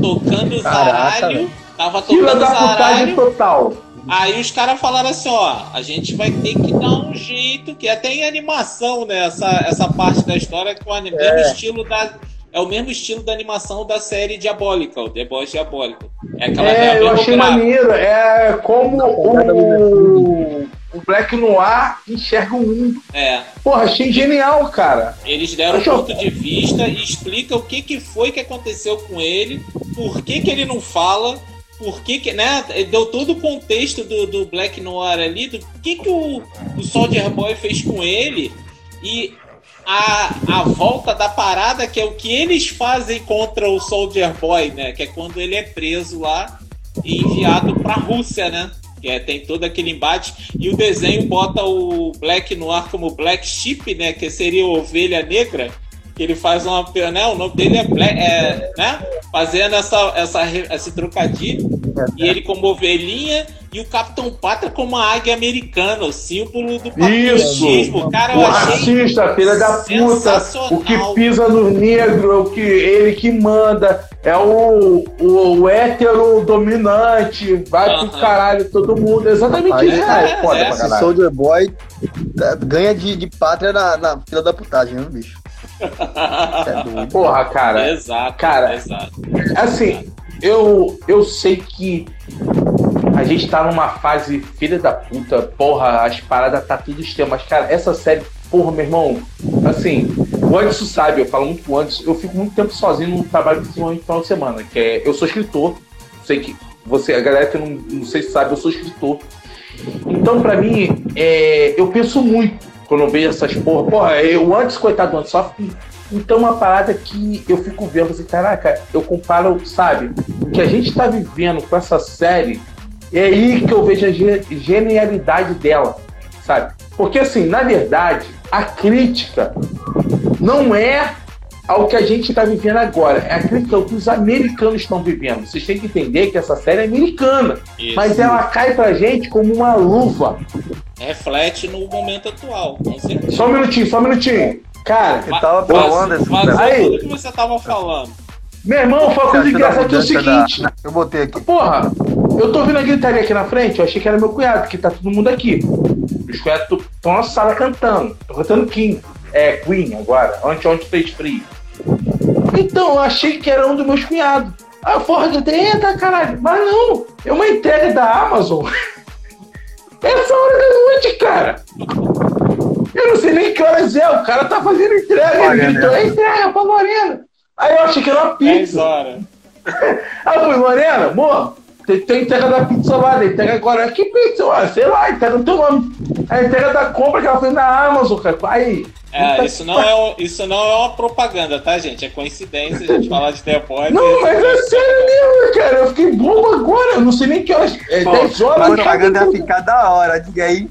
tocando Caraca, zaralho. velho. Tava tocando zaralho. total. Aí os caras falaram assim, ó, a gente vai ter que dar um jeito, que até em animação, né, essa, essa parte da história com o mesmo estilo da é o mesmo estilo da animação da série Diabólica, o The Boys Diabólico. É aquela é, É, eu achei gráfico. maneiro. É como o, o Black Noir enxerga o mundo. É, Porra, achei genial, cara. eles deram um Acho- ponto de vista e explica o que, que foi que aconteceu com ele, por que, que ele não fala por que, que né? Deu todo o contexto do, do Black Noir ali, do que, que o, o Soldier Boy fez com ele e a, a volta da parada, que é o que eles fazem contra o Soldier Boy, né? Que é quando ele é preso lá e enviado pra Rússia, né? É, tem todo aquele embate. E o desenho bota o Black Noir como Black Sheep, né? Que seria ovelha negra que ele faz uma. Né, o nome dele é, Black, é né, fazendo essa, essa, esse trocadilho. E ele como ovelhinha e o Capitão Pátria como a águia americana, o símbolo do patriotismo. Cara, eu o racista, filha da puta, o que pisa no negro, o que, ele que manda, é o, o, o hétero dominante, vai uh -huh. pro caralho todo mundo, exatamente Aí, isso. É, é, foda é. Esse Soldier Boy é, ganha de, de pátria na, na fila da putagem, viu, bicho? É Porra, cara. Exato. Cara, exato. assim, eu, eu sei que a gente tá numa fase filha da puta, porra, as paradas tá tudo extremo, mas, cara, essa série, porra, meu irmão, assim, o Anderson sabe, eu falo muito Anderson, eu fico muito tempo sozinho no trabalho, no final de semana, que é, eu sou escritor, sei que você, a galera que não, não sei se sabe, eu sou escritor, então, para mim, é, eu penso muito quando eu vejo essas porra. Porra, eu antes, coitado do só Então, uma parada que eu fico vendo assim, caraca, eu comparo, sabe, o que a gente tá vivendo com essa série, é aí que eu vejo a genialidade dela, sabe? Porque, assim, na verdade, a crítica não é ao que a gente está vivendo agora. É a crítica ao que os americanos estão vivendo. Vocês têm que entender que essa série é americana, Isso. mas ela cai pra gente como uma luva. Reflete no momento atual, Só um minutinho, só um minutinho. Cara, eu tava falando esse aí, tudo que você tava falando. Meu irmão, foi uma coisa engraçada que é o seguinte. Da... Eu botei aqui. Porra, eu tô ouvindo a gritaria aqui na frente, eu achei que era meu cunhado, porque tá todo mundo aqui. Os cunhados estão na sala cantando. Tô cantando King. É, Queen agora. Ontem, ontem fez frio. Então, eu achei que era um dos meus cunhados. A Ford eita caralho, mas não, é uma entrega da Amazon. Essa hora da noite, cara. Eu não sei nem que horas é, o cara tá fazendo entrega, Olha, ele gritou, é entrega pra Lorena. Aí eu achei que era uma pizza. horas. Aí eu falei, Lorena, amor, tem, tem entrega da pizza lá, tem entrega agora. Que pizza? Ah, sei lá, entrega no teu nome. A entrega da compra que ela fez na Amazon, cara. Aí, é, isso não é, isso não é uma propaganda, tá, gente? É coincidência a gente falar de The Boys. Não, mas é sério mesmo, cara. Eu fiquei bobo agora. Eu não sei nem que horas. É Pô, 10 horas. A propaganda ia ficar da hora. Diga aí.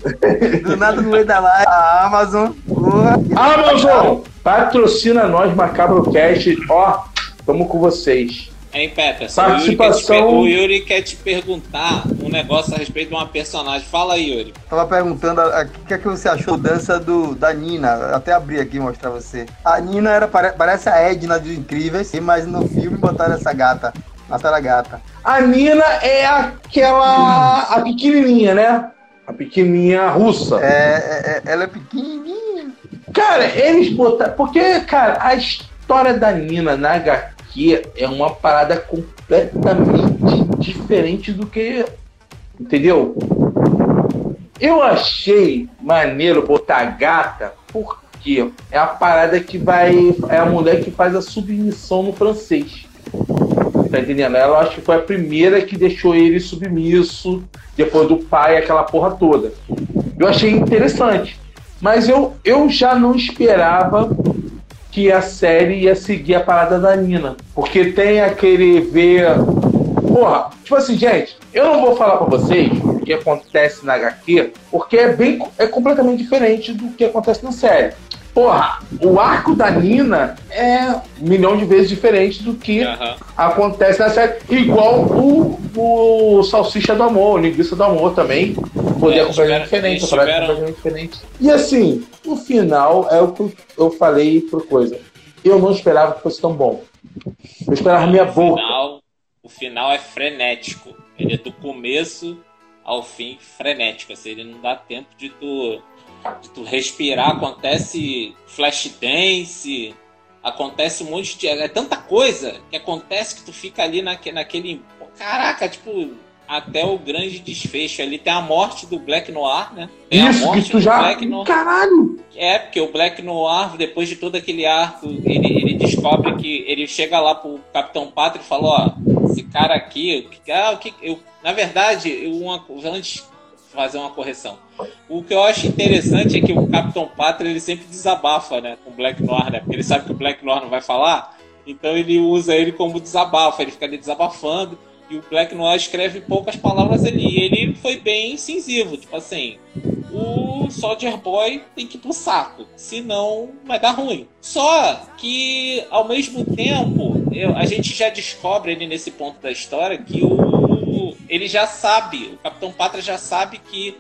Do nada no meio da live. A Amazon. Porra. Amazon! Patrocina nós, Macabro Cast. Ó, tamo com vocês. Hein, Peterson? Participação... O, Yuri o Yuri quer te perguntar um negócio a respeito de uma personagem. Fala aí, Yuri. Tava perguntando o que, é que você achou da dança do, da Nina. Até abrir aqui e mostrar você. A Nina era, parece a Edna dos Incríveis, mas no filme botaram essa gata. Essa gata. A Nina é aquela. a pequenininha, né? A pequenininha russa. É, é, é ela é pequenininha. Cara, eles botaram. Porque, cara, a história da Nina na HQ aqui é uma parada completamente diferente do que. Entendeu? Eu achei maneiro botar gata, porque é a parada que vai. É a mulher que faz a submissão no francês. Tá entendendo? Ela acho que foi a primeira que deixou ele submisso, depois do pai, aquela porra toda. Eu achei interessante. Mas eu, eu já não esperava que a série ia seguir a parada da Nina. Porque tem aquele ver. Porra, tipo assim, gente, eu não vou falar para vocês o que acontece na HQ, porque é bem. é completamente diferente do que acontece na série. Porra, o arco da Nina é um milhão de vezes diferente do que uhum. acontece na série. Igual o, o Salsicha do Amor, o Linguiça do Amor também. Poder é, completamente diferente, completamente diferente. E assim, o final é o que eu falei por coisa. Eu não esperava que fosse tão bom. Eu esperava minha boca. Final, o final é frenético. Ele é do começo ao fim frenético. Assim, ele não dá tempo de tu, de tu respirar. Acontece flash dance, acontece um monte de. É tanta coisa que acontece que tu fica ali naque, naquele. Caraca, tipo, até o grande desfecho ali. Tem a morte do Black Noir, né? Tem Isso, a morte que já... Black Noir. Caralho! É, porque o Black Noir, depois de todo aquele arco, ele, ele descobre que ele chega lá pro Capitão Pátria e fala, ó, esse cara aqui, ah, o que, eu, na verdade, eu, uma, antes fazer uma correção. O que eu acho interessante é que o Capitão Pátria ele sempre desabafa, né, com o Black Noir, né? Porque ele sabe que o Black Noir não vai falar, então ele usa ele como desabafo, ele fica ali desabafando. E o Black Noir escreve poucas palavras ali. Ele foi bem incisivo, tipo assim, o Soldier Boy tem que ir pro saco, senão vai dar ruim. Só que, ao mesmo tempo, eu, a gente já descobre ele nesse ponto da história que o, ele já sabe, o Capitão Pátria já sabe que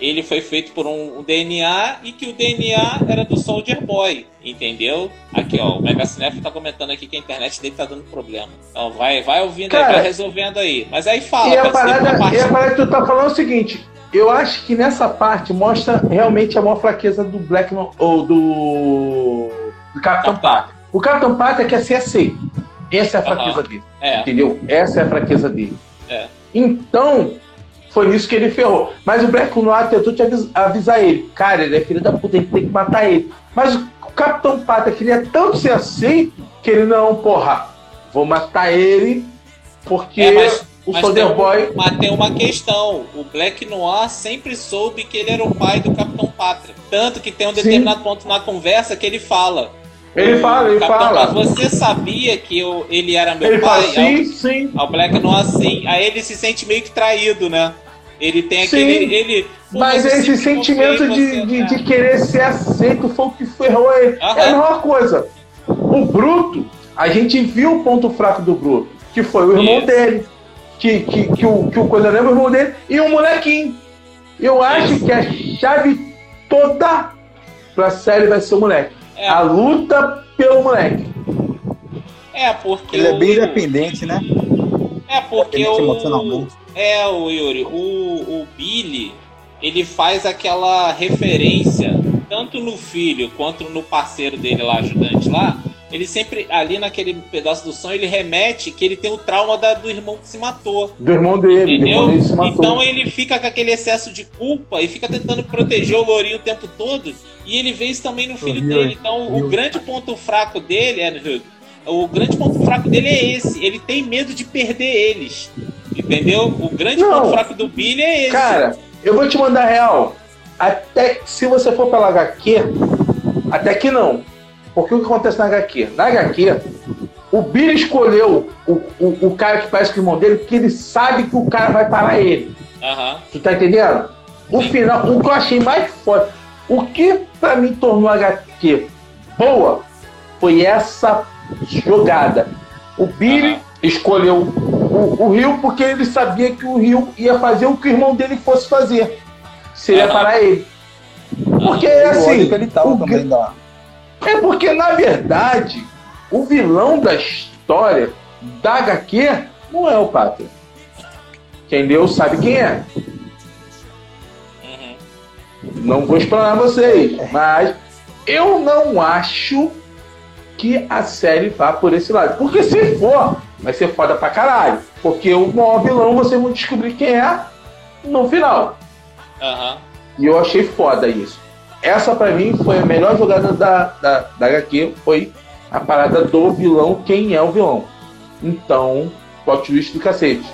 ele foi feito por um, um, DNA e que o DNA era do Soldier Boy, entendeu? Aqui, ó, o Mega Cinef tá comentando aqui que a internet dele tá dando problema. Então vai, vai ouvindo Cara, aí, vai resolvendo aí. Mas aí fala. E a, parada, parte... e a parada que tu tá falando é o seguinte: eu acho que nessa parte mostra realmente a maior fraqueza do Black ou do, do Capitão Pátria. O Capitão Pátria quer ser aceito. Essa é a fraqueza uhum. dele. É. Entendeu? Essa é a fraqueza dele. É. Então, foi nisso que ele ferrou. Mas o Black Noir tentou te avisar ele. Cara, ele é filho da puta, a gente tem que matar ele. Mas o Capitão Pátria queria tanto ser assim que ele, não, porra, vou matar ele porque é, mas, o mas Soldier Boy. Mas tem uma questão: o Black Noir sempre soube que ele era o pai do Capitão Pátria. Tanto que tem um determinado Sim. ponto na conversa que ele fala. Ele fala, ele Capitão, fala. Você sabia que eu, ele era meu ele pai? Fala, sim, sim. Ao Black Noir, sim. Aí ele se sente meio que traído, né? Ele tem aquele. Ele, mas esse sentimento de, de, de, querer ser aceito foi o que ferrou ele. É a mesma coisa. O Bruto, a gente viu o ponto fraco do Bruto, que foi o irmão Isso. dele. Que, que, que, o, que o coisa lembra o irmão dele e o molequinho. Eu acho Isso. que a chave toda pra série vai ser o moleque. É. A luta pelo moleque. É, porque. Ele é bem independente, né? É, porque o. Emocionalmente é, o Yuri, o, o Billy, ele faz aquela referência, tanto no filho quanto no parceiro dele lá, ajudante lá, ele sempre, ali naquele pedaço do som, ele remete que ele tem o trauma da, do irmão que se matou. Do irmão dele, entendeu? Dele se matou. Então ele fica com aquele excesso de culpa e fica tentando proteger o Lourinho o tempo todo. E ele vê isso também no filho dele. Então o grande ponto fraco dele é, o grande ponto fraco dele é esse. Ele tem medo de perder eles. Entendeu? O grande não, ponto fraco do Billy é esse. Cara, eu vou te mandar real. Até se você for pela HQ, até que não. Porque o que acontece na HQ? Na HQ, o Billy escolheu o, o, o cara que parece que o irmão dele, porque ele sabe que o cara vai parar ele. Uhum. Tu tá entendendo? O final, o que eu achei mais forte, o que pra mim tornou a HQ boa foi essa jogada. O Billy escolheu o, o Rio porque ele sabia que o Rio ia fazer o que o irmão dele fosse fazer. Seria para ele. Porque é assim. Ele tava também da... É porque, na verdade, o vilão da história da HQ não é o Pátria. Quem deu sabe quem é. Não vou explanar vocês, mas eu não acho que a série vá por esse lado. Porque se for, vai ser foda pra caralho. Porque o maior vilão vocês vão descobrir quem é no final. Uhum. E eu achei foda isso. Essa para mim foi a melhor jogada da, da, da HQ, foi a parada do vilão, quem é o vilão. Então, plot twist do cacete.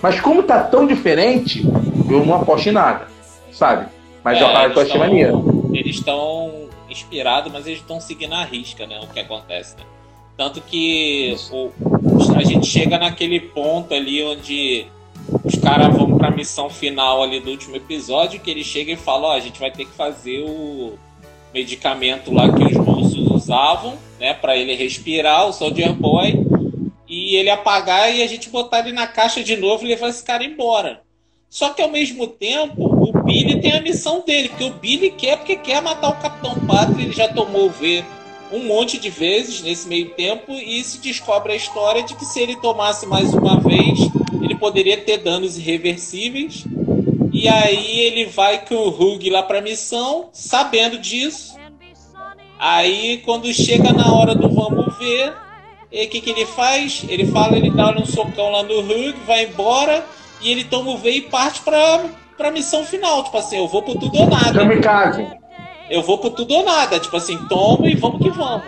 Mas como tá tão diferente, eu não aposto em nada, sabe? Mas é, a parada que eu achei maneira. Eles estão inspirados, mas eles estão seguindo a risca, né? O que acontece, né? Tanto que o, a gente chega naquele ponto ali onde os caras vão para a missão final ali do último episódio, que ele chega e fala, ó, a gente vai ter que fazer o medicamento lá que os russos usavam, né, para ele respirar, o Soldier Boy, e ele apagar e a gente botar ele na caixa de novo e levar esse cara embora. Só que ao mesmo tempo, o Billy tem a missão dele, porque o Billy quer porque quer matar o Capitão Pátria, ele já tomou o V um monte de vezes nesse meio tempo e se descobre a história de que se ele tomasse mais uma vez, ele poderia ter danos irreversíveis. E aí ele vai com o Hug lá para missão, sabendo disso. Aí quando chega na hora do vamos ver, o que, que ele faz? Ele fala, ele dá um socão lá no Hug, vai embora e ele toma o V e parte para para missão final, tipo assim, eu vou por tudo ou nada. Kamikaze eu vou por tudo ou nada. Tipo assim, tomo e vamos que vamos.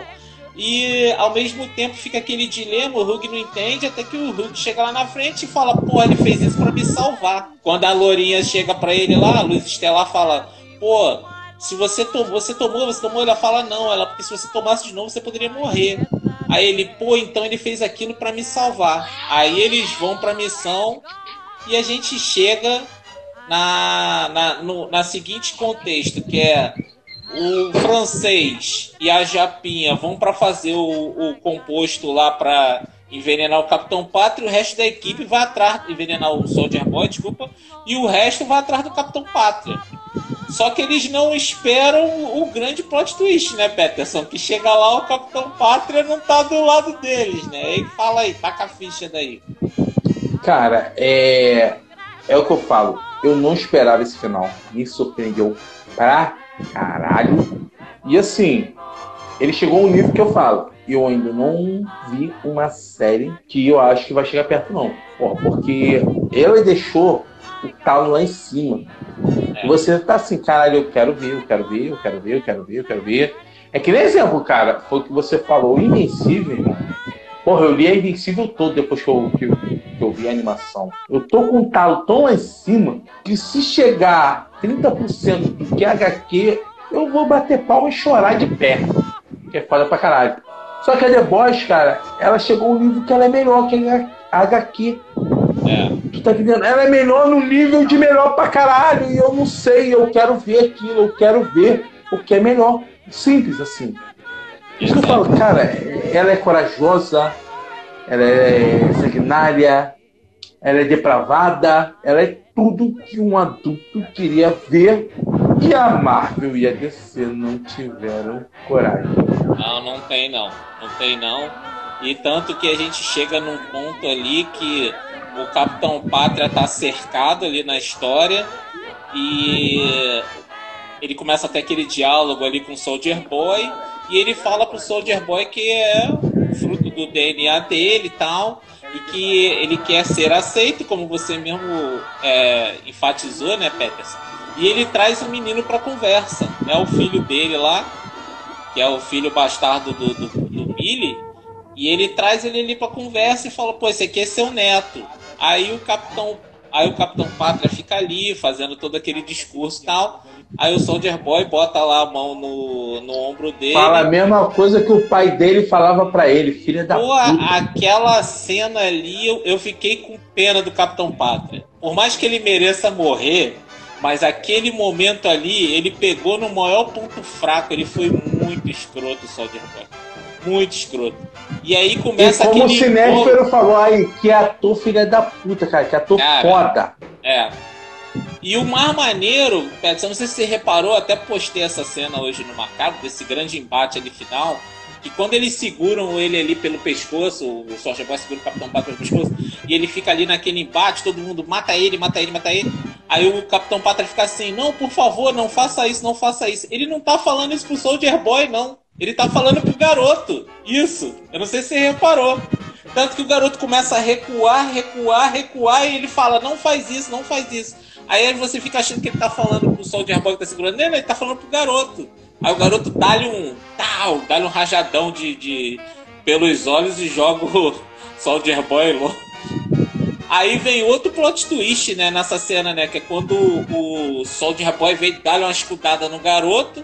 E ao mesmo tempo fica aquele dilema, o Hug não entende, até que o Hug chega lá na frente e fala, pô, ele fez isso para me salvar. Quando a Lourinha chega para ele lá, a Luz Estelar fala, pô, se você tomou, você tomou, você tomou, ela fala não, ela porque se você tomasse de novo você poderia morrer. Aí ele, pô, então ele fez aquilo para me salvar. Aí eles vão pra missão e a gente chega na, na, no, na seguinte contexto, que é o francês e a Japinha vão para fazer o, o, composto lá para envenenar o Capitão Pátria, o resto da equipe vai atrás, envenenar o Soldier Boy, desculpa, e o resto vai atrás do Capitão Pátria. Só que eles não esperam o grande plot twist, né, Peterson? Que chega lá, o Capitão Pátria não tá do lado deles, né? E fala aí, taca a ficha daí. Cara, é. É o que eu falo. Eu não esperava esse final. Me surpreendeu pra caralho. E assim, ele chegou a um nível que eu falo. Eu ainda não vi uma série que eu acho que vai chegar perto, não. Porque ele deixou o talo lá em cima. É. Você tá assim, caralho, eu quero ver, eu quero ver, eu quero ver, eu quero ver, eu quero ver. É que nem exemplo, cara, foi o que você falou, Invencível. Porra, eu li a Invencível todo depois que eu, que, que eu vi a animação. Eu tô com um talo tão lá em cima que se chegar 30% do que é HQ, eu vou bater pau e chorar de pé. Que é foda pra caralho. Só que a The Boys, cara, ela chegou a um nível que ela é melhor que a HQ. É. Tu tá entendendo? Ela é melhor no nível de melhor pra caralho. E eu não sei, eu quero ver aquilo, eu quero ver o que é melhor. Simples assim. Isso que eu falo, cara, ela é corajosa, ela é sanguinária, ela é depravada, ela é tudo que um adulto queria ver e a Marvel e a DC não tiveram coragem. Não, não tem não. Não tem não. E tanto que a gente chega num ponto ali que o Capitão Pátria tá cercado ali na história e ele começa até aquele diálogo ali com o Soldier Boy e ele fala pro Soldier Boy que é fruto do DNA dele e tal e que ele quer ser aceito, como você mesmo é, enfatizou, né, Peterson? E ele traz o menino para conversa, né? O filho dele lá, que é o filho bastardo do, do, do Billy, e ele traz ele ali para conversa e fala: "Pô, esse aqui é seu neto". Aí o capitão, aí o capitão Pátria fica ali fazendo todo aquele discurso e tal. Aí o Soldier Boy bota lá a mão no, no ombro dele. Fala a mesma coisa que o pai dele falava para ele, filha da Pô, puta. aquela cena ali, eu, eu fiquei com pena do Capitão Pátria. Por mais que ele mereça morrer, mas aquele momento ali, ele pegou no maior ponto fraco. Ele foi muito escroto, o Soldier Boy. Muito escroto. E aí começa e como aquele. Como o Cinéfero falou aí, que ator filha da puta, cara, que ator cara, foda. É. E o mais maneiro, Pedro, não sei se você reparou, até postei essa cena hoje no Macabro, desse grande embate ali final, que quando eles seguram ele ali pelo pescoço, o Soldier Boy segura o Capitão Pátria pelo pescoço, e ele fica ali naquele embate, todo mundo mata ele, mata ele, mata ele. Aí o Capitão Pátria fica assim: não, por favor, não faça isso, não faça isso. Ele não tá falando isso pro Soldier Boy, não. Ele tá falando pro garoto. Isso. Eu não sei se você reparou. Tanto que o garoto começa a recuar, recuar, recuar, e ele fala: não faz isso, não faz isso. Aí você fica achando que ele tá falando pro Soldier Boy que tá segurando ele, ele tá falando pro garoto. Aí o garoto dá-lhe um tal, dá-lhe um rajadão de, de pelos olhos e joga o Soldier Boy longe. Aí vem outro plot twist, né, nessa cena, né? Que é quando o Soldier Boy vem dar uma escutada no garoto.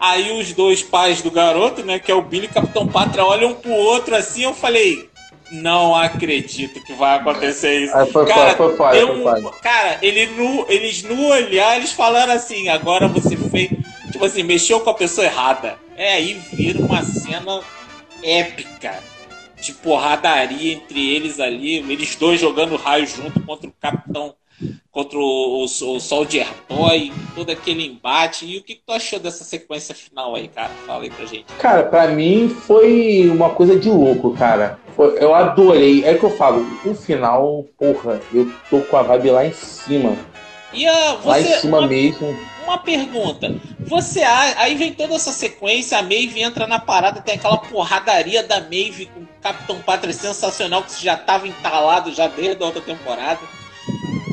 Aí os dois pais do garoto, né, que é o Billy e o Capitão Pátria, olham um pro outro assim, eu falei, não acredito que vai acontecer isso. Aí foi cara, foi foi foda. cara ele no, eles no olhar, eles falaram assim, agora você fez. Tipo assim, mexeu com a pessoa errada. É, aí vira uma cena épica de porradaria entre eles ali, eles dois jogando raio junto contra o capitão, contra o, o, o Soldier Boy, todo aquele embate. E o que, que, tu achou dessa sequência final aí, cara? Fala aí pra gente. Cara, pra mim foi uma coisa de louco, cara. Eu adorei. É que eu falo, o final, porra, eu tô com a vibe lá em cima. E a, você, lá em cima uma, mesmo uma pergunta. Você aí vem toda essa sequência, a Maeve entra na parada, tem aquela porradaria da Maeve com o Capitão Pátria sensacional que já estava entalado já desde a outra temporada.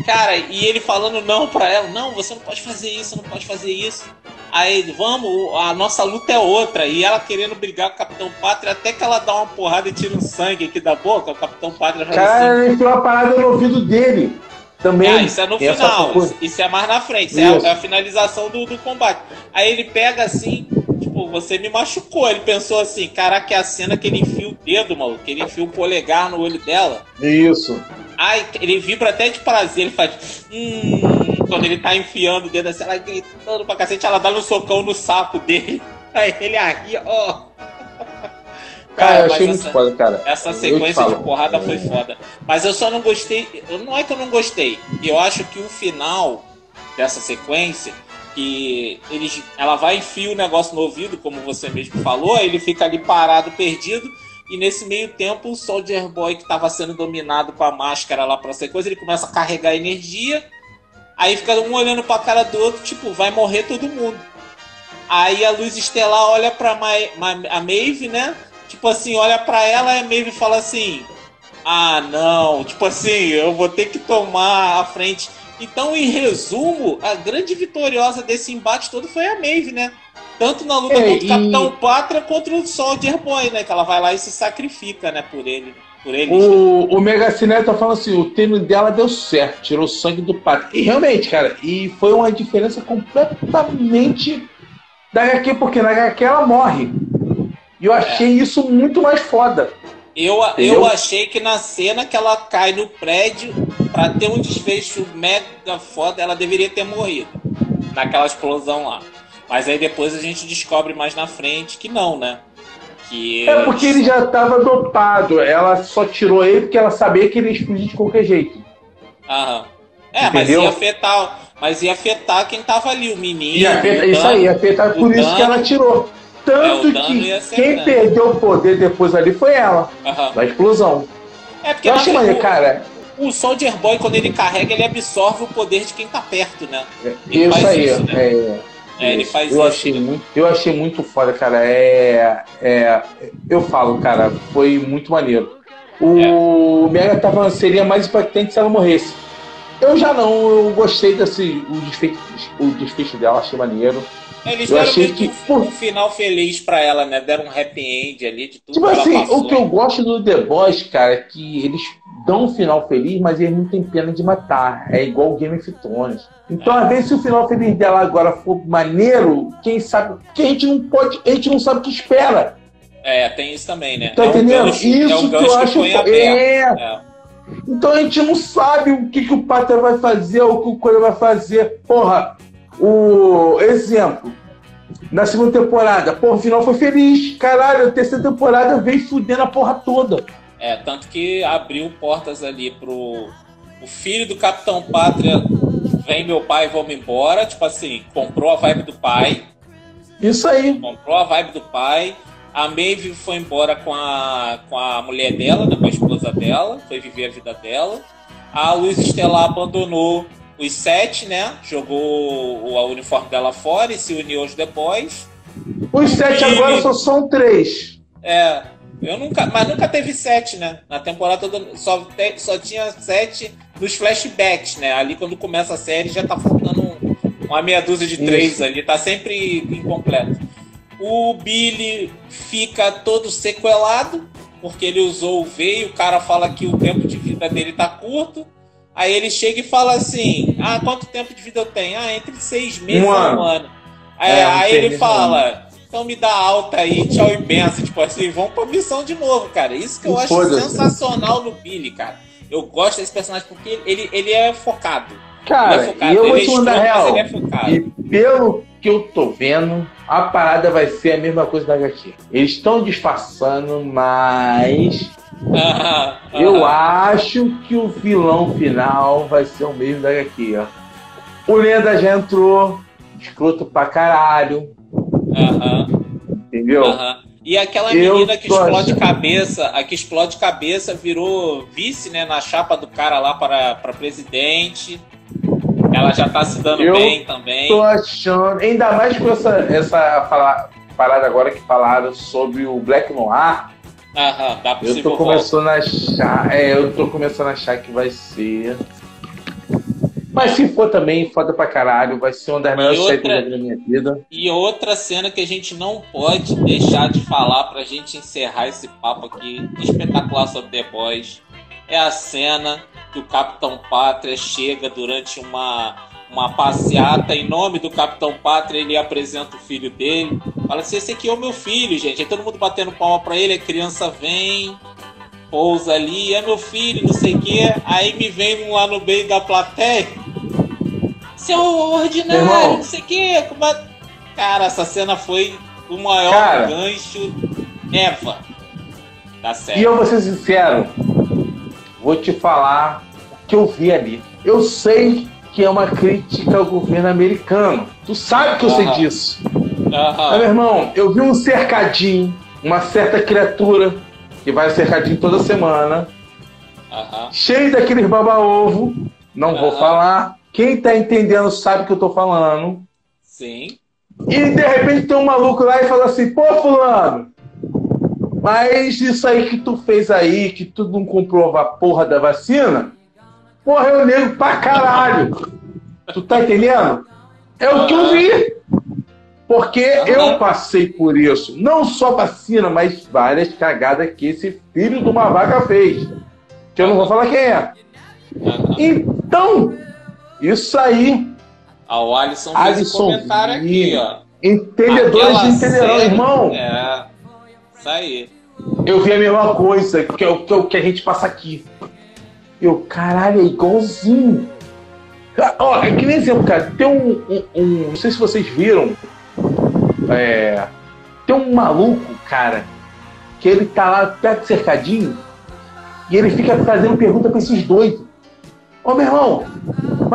Cara, e ele falando não pra ela, não, você não pode fazer isso, não pode fazer isso. Aí ele, vamos, a nossa luta é outra. E ela querendo brigar com o Capitão Pátria, até que ela dá uma porrada e tira um sangue aqui da boca, o Capitão Pátria fala Cara, assim. ele tem uma parada no ouvido dele. Também. Ah, isso é no final, coisa. isso, é mais na frente, isso é a, é a finalização do, do combate. Aí ele pega assim, tipo, você me machucou. Ele pensou assim, caraca, é a cena que ele enfia o dedo, maluco, que ele enfia o polegar no olho dela. Isso. Ai, ele vibra até de prazer, ele faz. Hum, quando ele tá enfiando o dedo assim, ela gritando pra cacete, ela dá um socão no saco dele. Aí ele arria, ó. Cara, eu achei essa- muito foda, cara. essa sequência de porrada foi foda. Mas eu só não gostei. Não é que eu não gostei. Eu acho que o final dessa sequência, que eles, ela vai enfiar o negócio no ouvido, como você mesmo falou, aí ele fica ali parado, perdido. E nesse meio tempo, o Soldier Boy, que estava sendo dominado com a máscara lá pra ser coisa, ele começa a carregar energia. Aí fica um olhando pra cara do outro, tipo, vai morrer todo mundo. Aí a luz estelar olha pra Ma Ma a Maeve, né? Tipo assim, olha pra ela e a Maeve fala assim: Ah, não, tipo assim, eu vou ter que tomar a frente. Então, em resumo, a grande vitoriosa desse embate todo foi a Maeve, né? Tanto na luta É, contra o e- Capitão Pátria contra o Soldier Boy, né? Que ela vai lá e se sacrifica, né, por ele. Por eles. O, o Mega Cinema tá falando assim, o treino dela deu certo, tirou sangue do pato. E realmente, cara, e foi uma diferença completamente da HQ, porque na HQ ela morre. E eu achei isso muito mais foda. Eu, Entendeu? eu achei que na cena que ela cai no prédio, pra ter um desfecho mega foda, ela deveria ter morrido. Naquela explosão lá. Mas aí depois a gente descobre mais na frente que não, né? Que É porque ele já tava dopado. Ela só tirou ele porque ela sabia que ele ia explodir de qualquer jeito. Aham. É, mas Entendeu? ia afetar. Mas ia afetar quem tava ali, o menino. E afeta, o isso aí, afeta por o isso que ela tirou. Tanto É, que ia quem grande. perdeu o poder depois ali foi ela, Aham. na explosão. É porque Eu verdade, maneiro, cara. o, Soldier Boy, quando ele carrega, ele absorve o poder de quem tá perto, né? Ele Isso aí, isso, né? é. É, ele faz eu isso, Achei muito, eu achei muito foda, cara. É, é, eu falo, cara, foi muito maneiro. O Mega tá falando seria mais impactante se ela morresse. Eu já não, eu gostei desse o desfecho, o desfecho dela, achei maneiro. Eles Eu achei que, pô- um final feliz pra ela, né? Deram um happy end ali de tudo Tipo que ela assim, passou. o que eu gosto do The Boys, cara, é que eles dão um final feliz, mas eles não têm pena de matar. É igual o Game of Thrones. Então, às vezes, se o final feliz dela agora for maneiro, quem sabe. Porque a gente não pode. A gente não sabe o que espera. É, tem isso também, né? Tá é entendendo? gancho- Isso é que eu acho. aberto. É. É. Então a gente não sabe o que, que o Pátria vai fazer, o que o Coelho vai fazer. Porra, o exemplo. Na segunda temporada, porra, o final foi feliz. Caralho, a terceira temporada veio fudendo a porra toda. É, tanto que abriu portas ali pro o filho do Capitão Pátria. Vem meu pai, vamos embora. Tipo assim, comprou a vibe do pai. Isso aí. Comprou a vibe do pai. A Maeve foi embora com a, com a mulher dela, né, com a esposa dela. Foi viver a vida dela. A Luz Estelar abandonou os sete, né? Jogou o, o uniforme dela fora e se uniu aos The Boys. Os sete E- agora só são três. É, eu nunca, mas nunca teve sete, né? Na temporada toda só, te- só tinha sete nos flashbacks, né? Ali quando começa a série já tá faltando um- uma meia dúzia de três Isso. ali, tá sempre incompleto. O Billy fica todo sequelado, porque ele usou o V e o cara fala que o tempo de vida dele tá curto. Aí ele chega e fala assim: Ah, quanto tempo de vida eu tenho? Ah, entre seis meses Um e um ano. Aí, É, aí ele fala: Então me dá alta aí, tchau e benção. Tipo assim, vamos pra missão de novo, cara. Isso que eu acho sensacional no Billy, cara. Eu gosto desse personagem porque ele, ele é focado. ele é Cara, focado. e eu ele vou é te mandar real. ele é focado. E pelo que eu tô vendo, a parada vai ser a mesma coisa da HQ. Eles estão disfarçando, mas Aham, eu aham. acho que o vilão final vai ser o mesmo da HQ. ó. O Lenda já entrou, escroto pra caralho, Aham. entendeu? Aham. E aquela Eu menina que tô explode achando- cabeça, a que explode cabeça virou vice, né, na chapa do cara lá para, para presidente. Ela já tá se dando Eu bem também. Tô achando, ainda mais com essa, essa fala- parada agora que falaram sobre o Black Noir, Aham, dá eu tô volta. começando a achar, é, eu tô começando a achar que vai ser Mas se for também, foda pra caralho. Vai ser uma das melhores vi na minha vida. E outra cena que a gente não pode deixar de falar pra gente encerrar esse papo aqui espetacular sobre The Boys é a cena que o Capitão Pátria chega durante uma, uma passeata em nome do Capitão Pátria, ele apresenta o filho dele, fala assim, esse aqui é o meu filho, gente. Aí todo mundo batendo palma pra ele, a criança vem, pousa ali, é meu filho, não sei o quê. Aí me vem um lá no meio da plateia, seu ordinário, irmão. não sei o quê. Cara, essa cena foi o maior Cara. gancho ever da série. E eu vou ser sincero, vou te falar o que eu vi ali. Eu sei que é uma crítica ao governo americano. Tu sabe que eu sei disso. Mas, meu irmão, eu vi um cercadinho, uma certa criatura que vai cercadinho toda semana, Aham. cheio daqueles baba-ovo. Não vou falar. Quem tá entendendo sabe o que eu tô falando. Sim. E de repente tem um maluco lá e fala assim: pô, Fulano, mas isso aí que tu fez aí, que tu não comprou a porra da vacina, porra, eu nego pra caralho. Tu tá entendendo? É o que eu vi. Porque eu passei por isso. Não só vacina, mas várias cagadas que esse filho de uma vaca fez. Que eu não vou falar quem é. Então, isso aí, Ah, o Alisson fez Alisson um comentário aqui, ó. entendedores Aquela entenderão, irmão. É. Isso aí. Eu vi a mesma coisa que é o que, é que a gente passa aqui. Eu, caralho, é igualzinho. Ca- Ó, é que nem exemplo, cara. Tem um, um- um- Não sei se vocês viram. É, tem um maluco, cara, que ele tá lá perto do cercadinho e ele fica fazendo pergunta pra esses doidos. Ô meu irmão,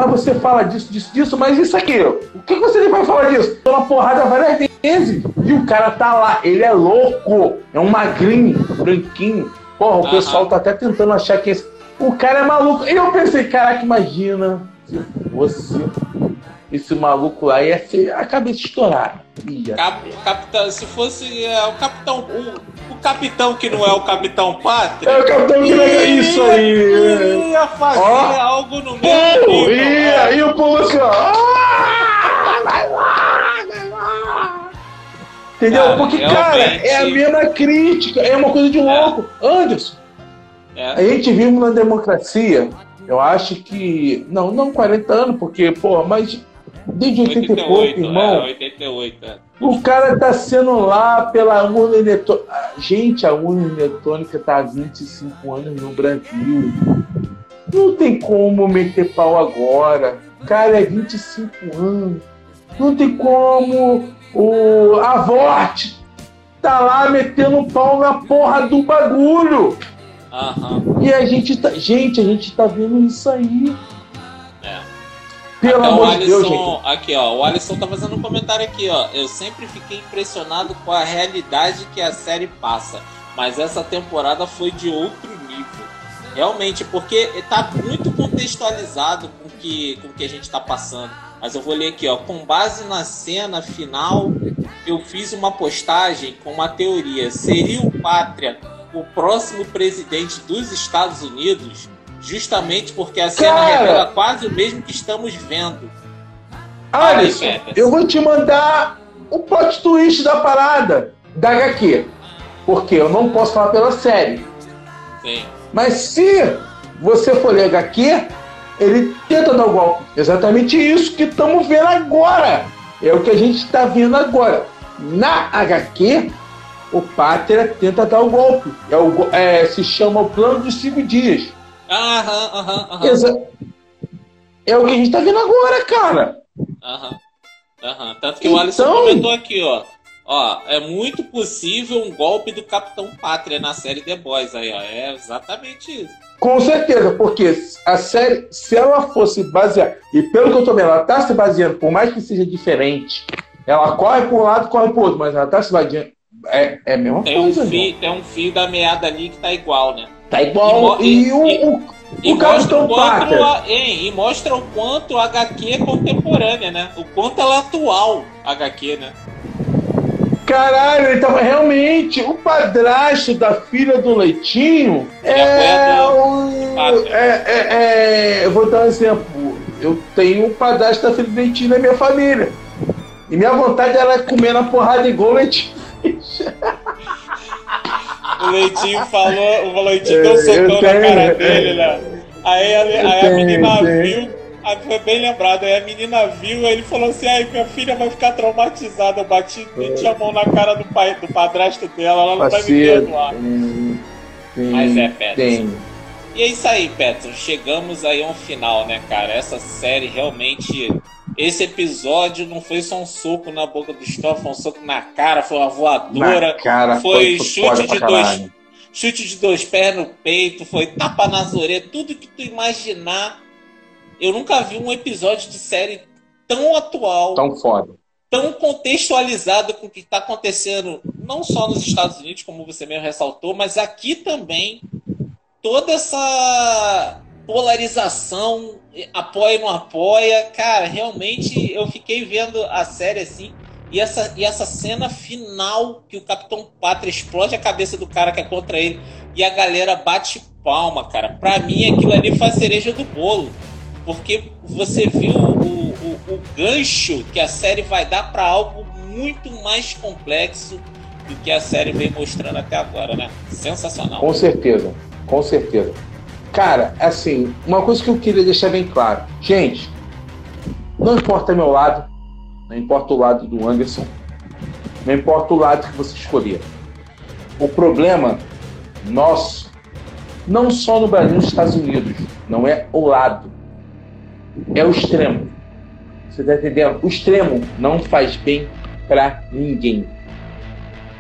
mas você fala disso, disso, disso, mas isso aqui, o que você vai falar disso? Tô na porrada várias vezes. E o cara tá lá, ele é louco. É um magrinho, branquinho. Porra, o pessoal tá até tentando achar que esse. O cara é maluco. E eu pensei, caraca, imagina se fosse esse maluco lá ia ser a cabeça estourada. Cap- capitão, se fosse é, o capitão. O, o capitão que não é o capitão Pátria. É o capitão que nega isso aí. Ia fazer Ó. algo no Pô, nível. e né? aí o povo assim, ó. "Ah, vai lá, vai lá." Entendeu? Cara, Porque, cara, é a mesma crítica, é uma coisa de louco. Anderson, É. a gente vive numa democracia, eu acho que. Não, não 40 anos, porque, pô, mas desde 80 e pouco, 88, irmão. é, 88, é. O cara tá sendo lá pela urna eletrônica. Gente, a urna eletrônica tá há 25 anos no Brasil. Não tem como meter pau agora. Cara, é 25 anos. Não tem como o Avorte tá lá metendo pau na porra do bagulho. Aham. E a gente tá. Gente, a gente tá vendo isso aí. Pelo Até o amor de Deus, gente. Alisson, aqui ó, o Alisson tá fazendo um comentário aqui, ó. Eu sempre fiquei impressionado com a realidade que a série passa, mas essa temporada foi de outro nível. Realmente, porque tá muito contextualizado com o que, com o que a gente tá passando. Mas eu vou ler aqui, ó. Com base na cena final, eu fiz uma postagem com uma teoria. Seria o Pátria o próximo presidente dos Estados Unidos? Justamente porque a cena Cara! revela quase o mesmo que estamos vendo. Alisson, eu vou te mandar o plot twist da parada da HQ. Porque eu não posso falar pela série. Sim. Mas se você for ler HQ, ele tenta dar o golpe. Exatamente isso que estamos vendo agora. É o que a gente está vendo agora. Na HQ, o Pátria tenta dar o golpe. É o, é, se chama o plano dos cinco dias. Aham, aham, aham. É o que a gente está vendo agora, cara. Aham. Aham. Tanto que o Alisson Então- comentou aqui, ó. Ó, é muito possível um golpe do Capitão Pátria na série The Boys aí, ó. É exatamente isso. Com certeza, porque a série, se ela fosse baseada, e pelo que eu tô vendo, ela tá se baseando, por mais que seja diferente, ela corre para um lado corre para outro, mas ela tá se baseando. É, é a mesma Tem um, coisa, fio, irmão. tem um fio da meada ali que tá igual, né? Tá igual. E E, mo- e- o, o, E o o quanto Pátria. a, hein, e mostra o quanto a HQ é contemporânea, né? O quanto ela é atual, a HQ, né? Caralho, tava realmente. O padrasto da filha do Leitinho é apoiador o. Pátria. É, é, é, eu vou dar um exemplo. eu tenho o padrasto da Felipe na minha família. E minha vontade era comer na porrada igual leite. o Leitinho falou, o Leitinho deu um socão na cara dele, né? Aí, a, aí a menina viu, aí foi bem lembrado, aí a menina viu, aí ele falou assim, ai, minha filha vai ficar traumatizada, eu bati, meti a mão na cara do pai, do padrasto dela, ela não vai me perdoar. Mas é, Petros. E é isso aí, Petro. Chegamos aí a um final, né, cara? Essa série realmente. Esse episódio não foi só um soco na boca do Stoff, foi um soco na cara, foi uma voadora. Cara, foi, foi chute de dois. Chute de dois pés no peito, foi tapa nas orelhas, tudo que tu imaginar. Eu nunca vi um episódio de série tão atual. Tão foda. Tão contextualizado com o que está acontecendo, não só nos Estados Unidos, como você mesmo ressaltou, mas aqui também toda essa polarização, apoia ou não apoia, cara, realmente eu fiquei vendo a série assim. E essa, e essa cena final que o Capitão Pátria explode a cabeça do cara que é contra ele e a galera bate palma, cara. Pra mim aquilo ali foi a cereja do bolo. Porque você viu o, o, o gancho que a série vai dar para algo muito mais complexo do que a série vem mostrando até agora, né? Sensacional. Com certeza. Com certeza. Cara, assim, uma coisa que eu queria deixar bem claro. Gente, não importa meu lado, não importa o lado do Anderson, não importa o lado que você escolher. O problema nosso, não só no Brasil, nos Estados Unidos, não é o lado, é o extremo. Você tá entendendo? O extremo não faz bem para ninguém.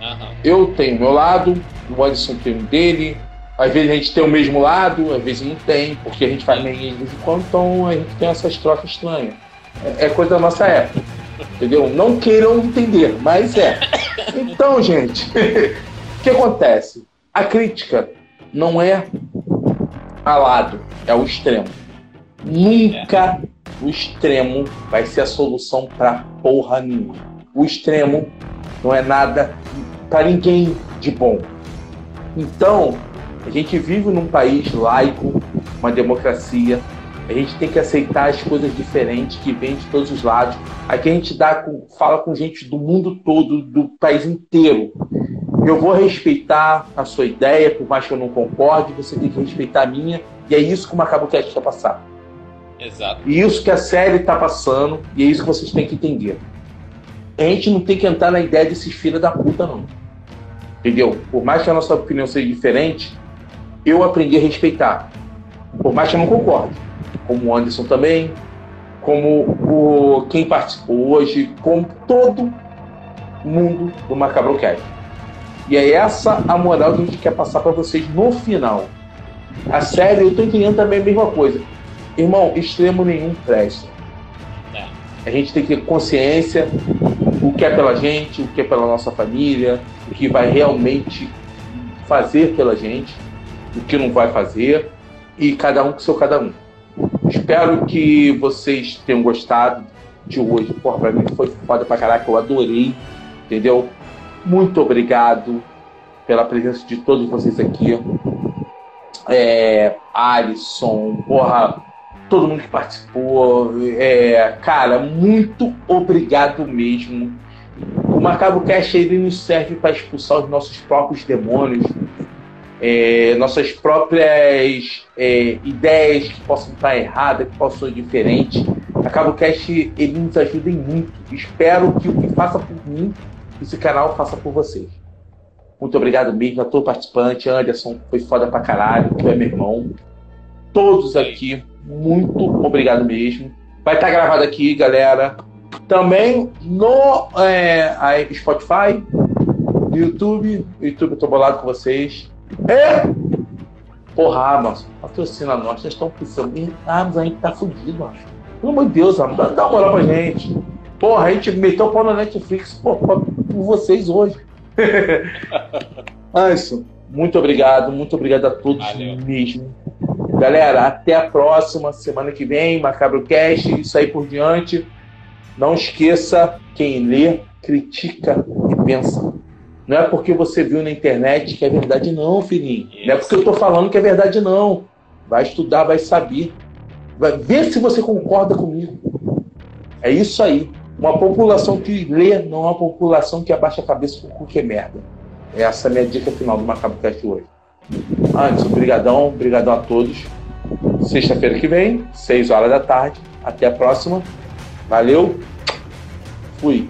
Uhum. Eu tenho meu lado, o Anderson tem um dele, às vezes a gente tem o mesmo lado, às vezes não tem, porque a gente faz meio de vez em quando, então a gente tem essas trocas estranhas. É, é coisa da nossa época. Entendeu? Não queiram entender, mas é. Então, gente, o que acontece? A crítica não é a lado, é o extremo. Nunca o extremo vai ser a solução para porra nenhuma. O extremo não é nada para ninguém de bom. Então, a gente vive num país laico, uma democracia. A gente tem que aceitar as coisas diferentes que vêm de todos os lados. Aqui a gente dá com, fala com gente do mundo todo, do país inteiro. Eu vou respeitar a sua ideia, por mais que eu não concorde, você tem que respeitar a minha. E é isso que o Macabo Cast quer passar. Exato. E isso que a série está passando, e é isso que vocês têm que entender. A gente não tem que entrar na ideia desses filhos da puta, não. Entendeu? Por mais que a nossa opinião seja diferente, eu aprendi a respeitar. Por mais que eu não concorde. Como o Anderson também, como o, quem participou hoje, como todo mundo do Macabrocast. E é essa a moral que a gente quer passar para vocês no final. A série, eu tô entendendo também a mesma coisa. Irmão, extremo nenhum presta. É. A gente tem que ter consciência o que é pela gente, o que é pela nossa família, o que vai realmente fazer pela gente o que não vai fazer, e cada um com seu cada um. Espero que vocês tenham gostado de hoje. Porra, pra mim foi foda pra caraca, eu adorei, entendeu? Muito obrigado pela presença de todos vocês aqui. É, Alisson, porra, todo mundo que participou. É, cara, muito obrigado mesmo. O Macabo Cash ele nos serve para expulsar os nossos próprios demônios, é, nossas próprias é, ideias que possam estar erradas, que possam ser diferentes. A Cast ele nos ajuda muito. Espero que o que faça por mim, esse canal faça por vocês. Muito obrigado mesmo a todo participante. Anderson, foi foda pra caralho, tu é meu irmão. Todos aqui, muito obrigado mesmo. Vai estar gravado aqui, galera. Também no é, Spotify, no YouTube. YouTube, eu tô bolado com vocês. É? Porra, Amazon, patrocina nós, vocês estão pensando em Amazon, a gente tá fudido, mano. Pelo amor de Deus, Amazon, dá, dá uma moral pra gente. Porra, a gente meteu o pau na Netflix por, por, por vocês hoje. Anderson, muito obrigado, muito obrigado a todos Valeu. mesmo. Galera, até a próxima semana que vem, Macabro Cast, isso aí por diante. Não esqueça, quem lê, critica e pensa. Não é porque você viu na internet que é verdade, não, filhinho. Isso. Não é porque eu estou falando que é verdade, não. Vai estudar, vai saber. Vai ver se você concorda comigo. É isso aí. Uma população que lê, não uma população que abaixa a cabeça com o que é merda. Essa é a minha dica final do MacaboCast hoje. Antes, obrigadão, brigadão a todos. Sexta-feira que vem, 6 horas da tarde. Até a próxima. Valeu. Fui.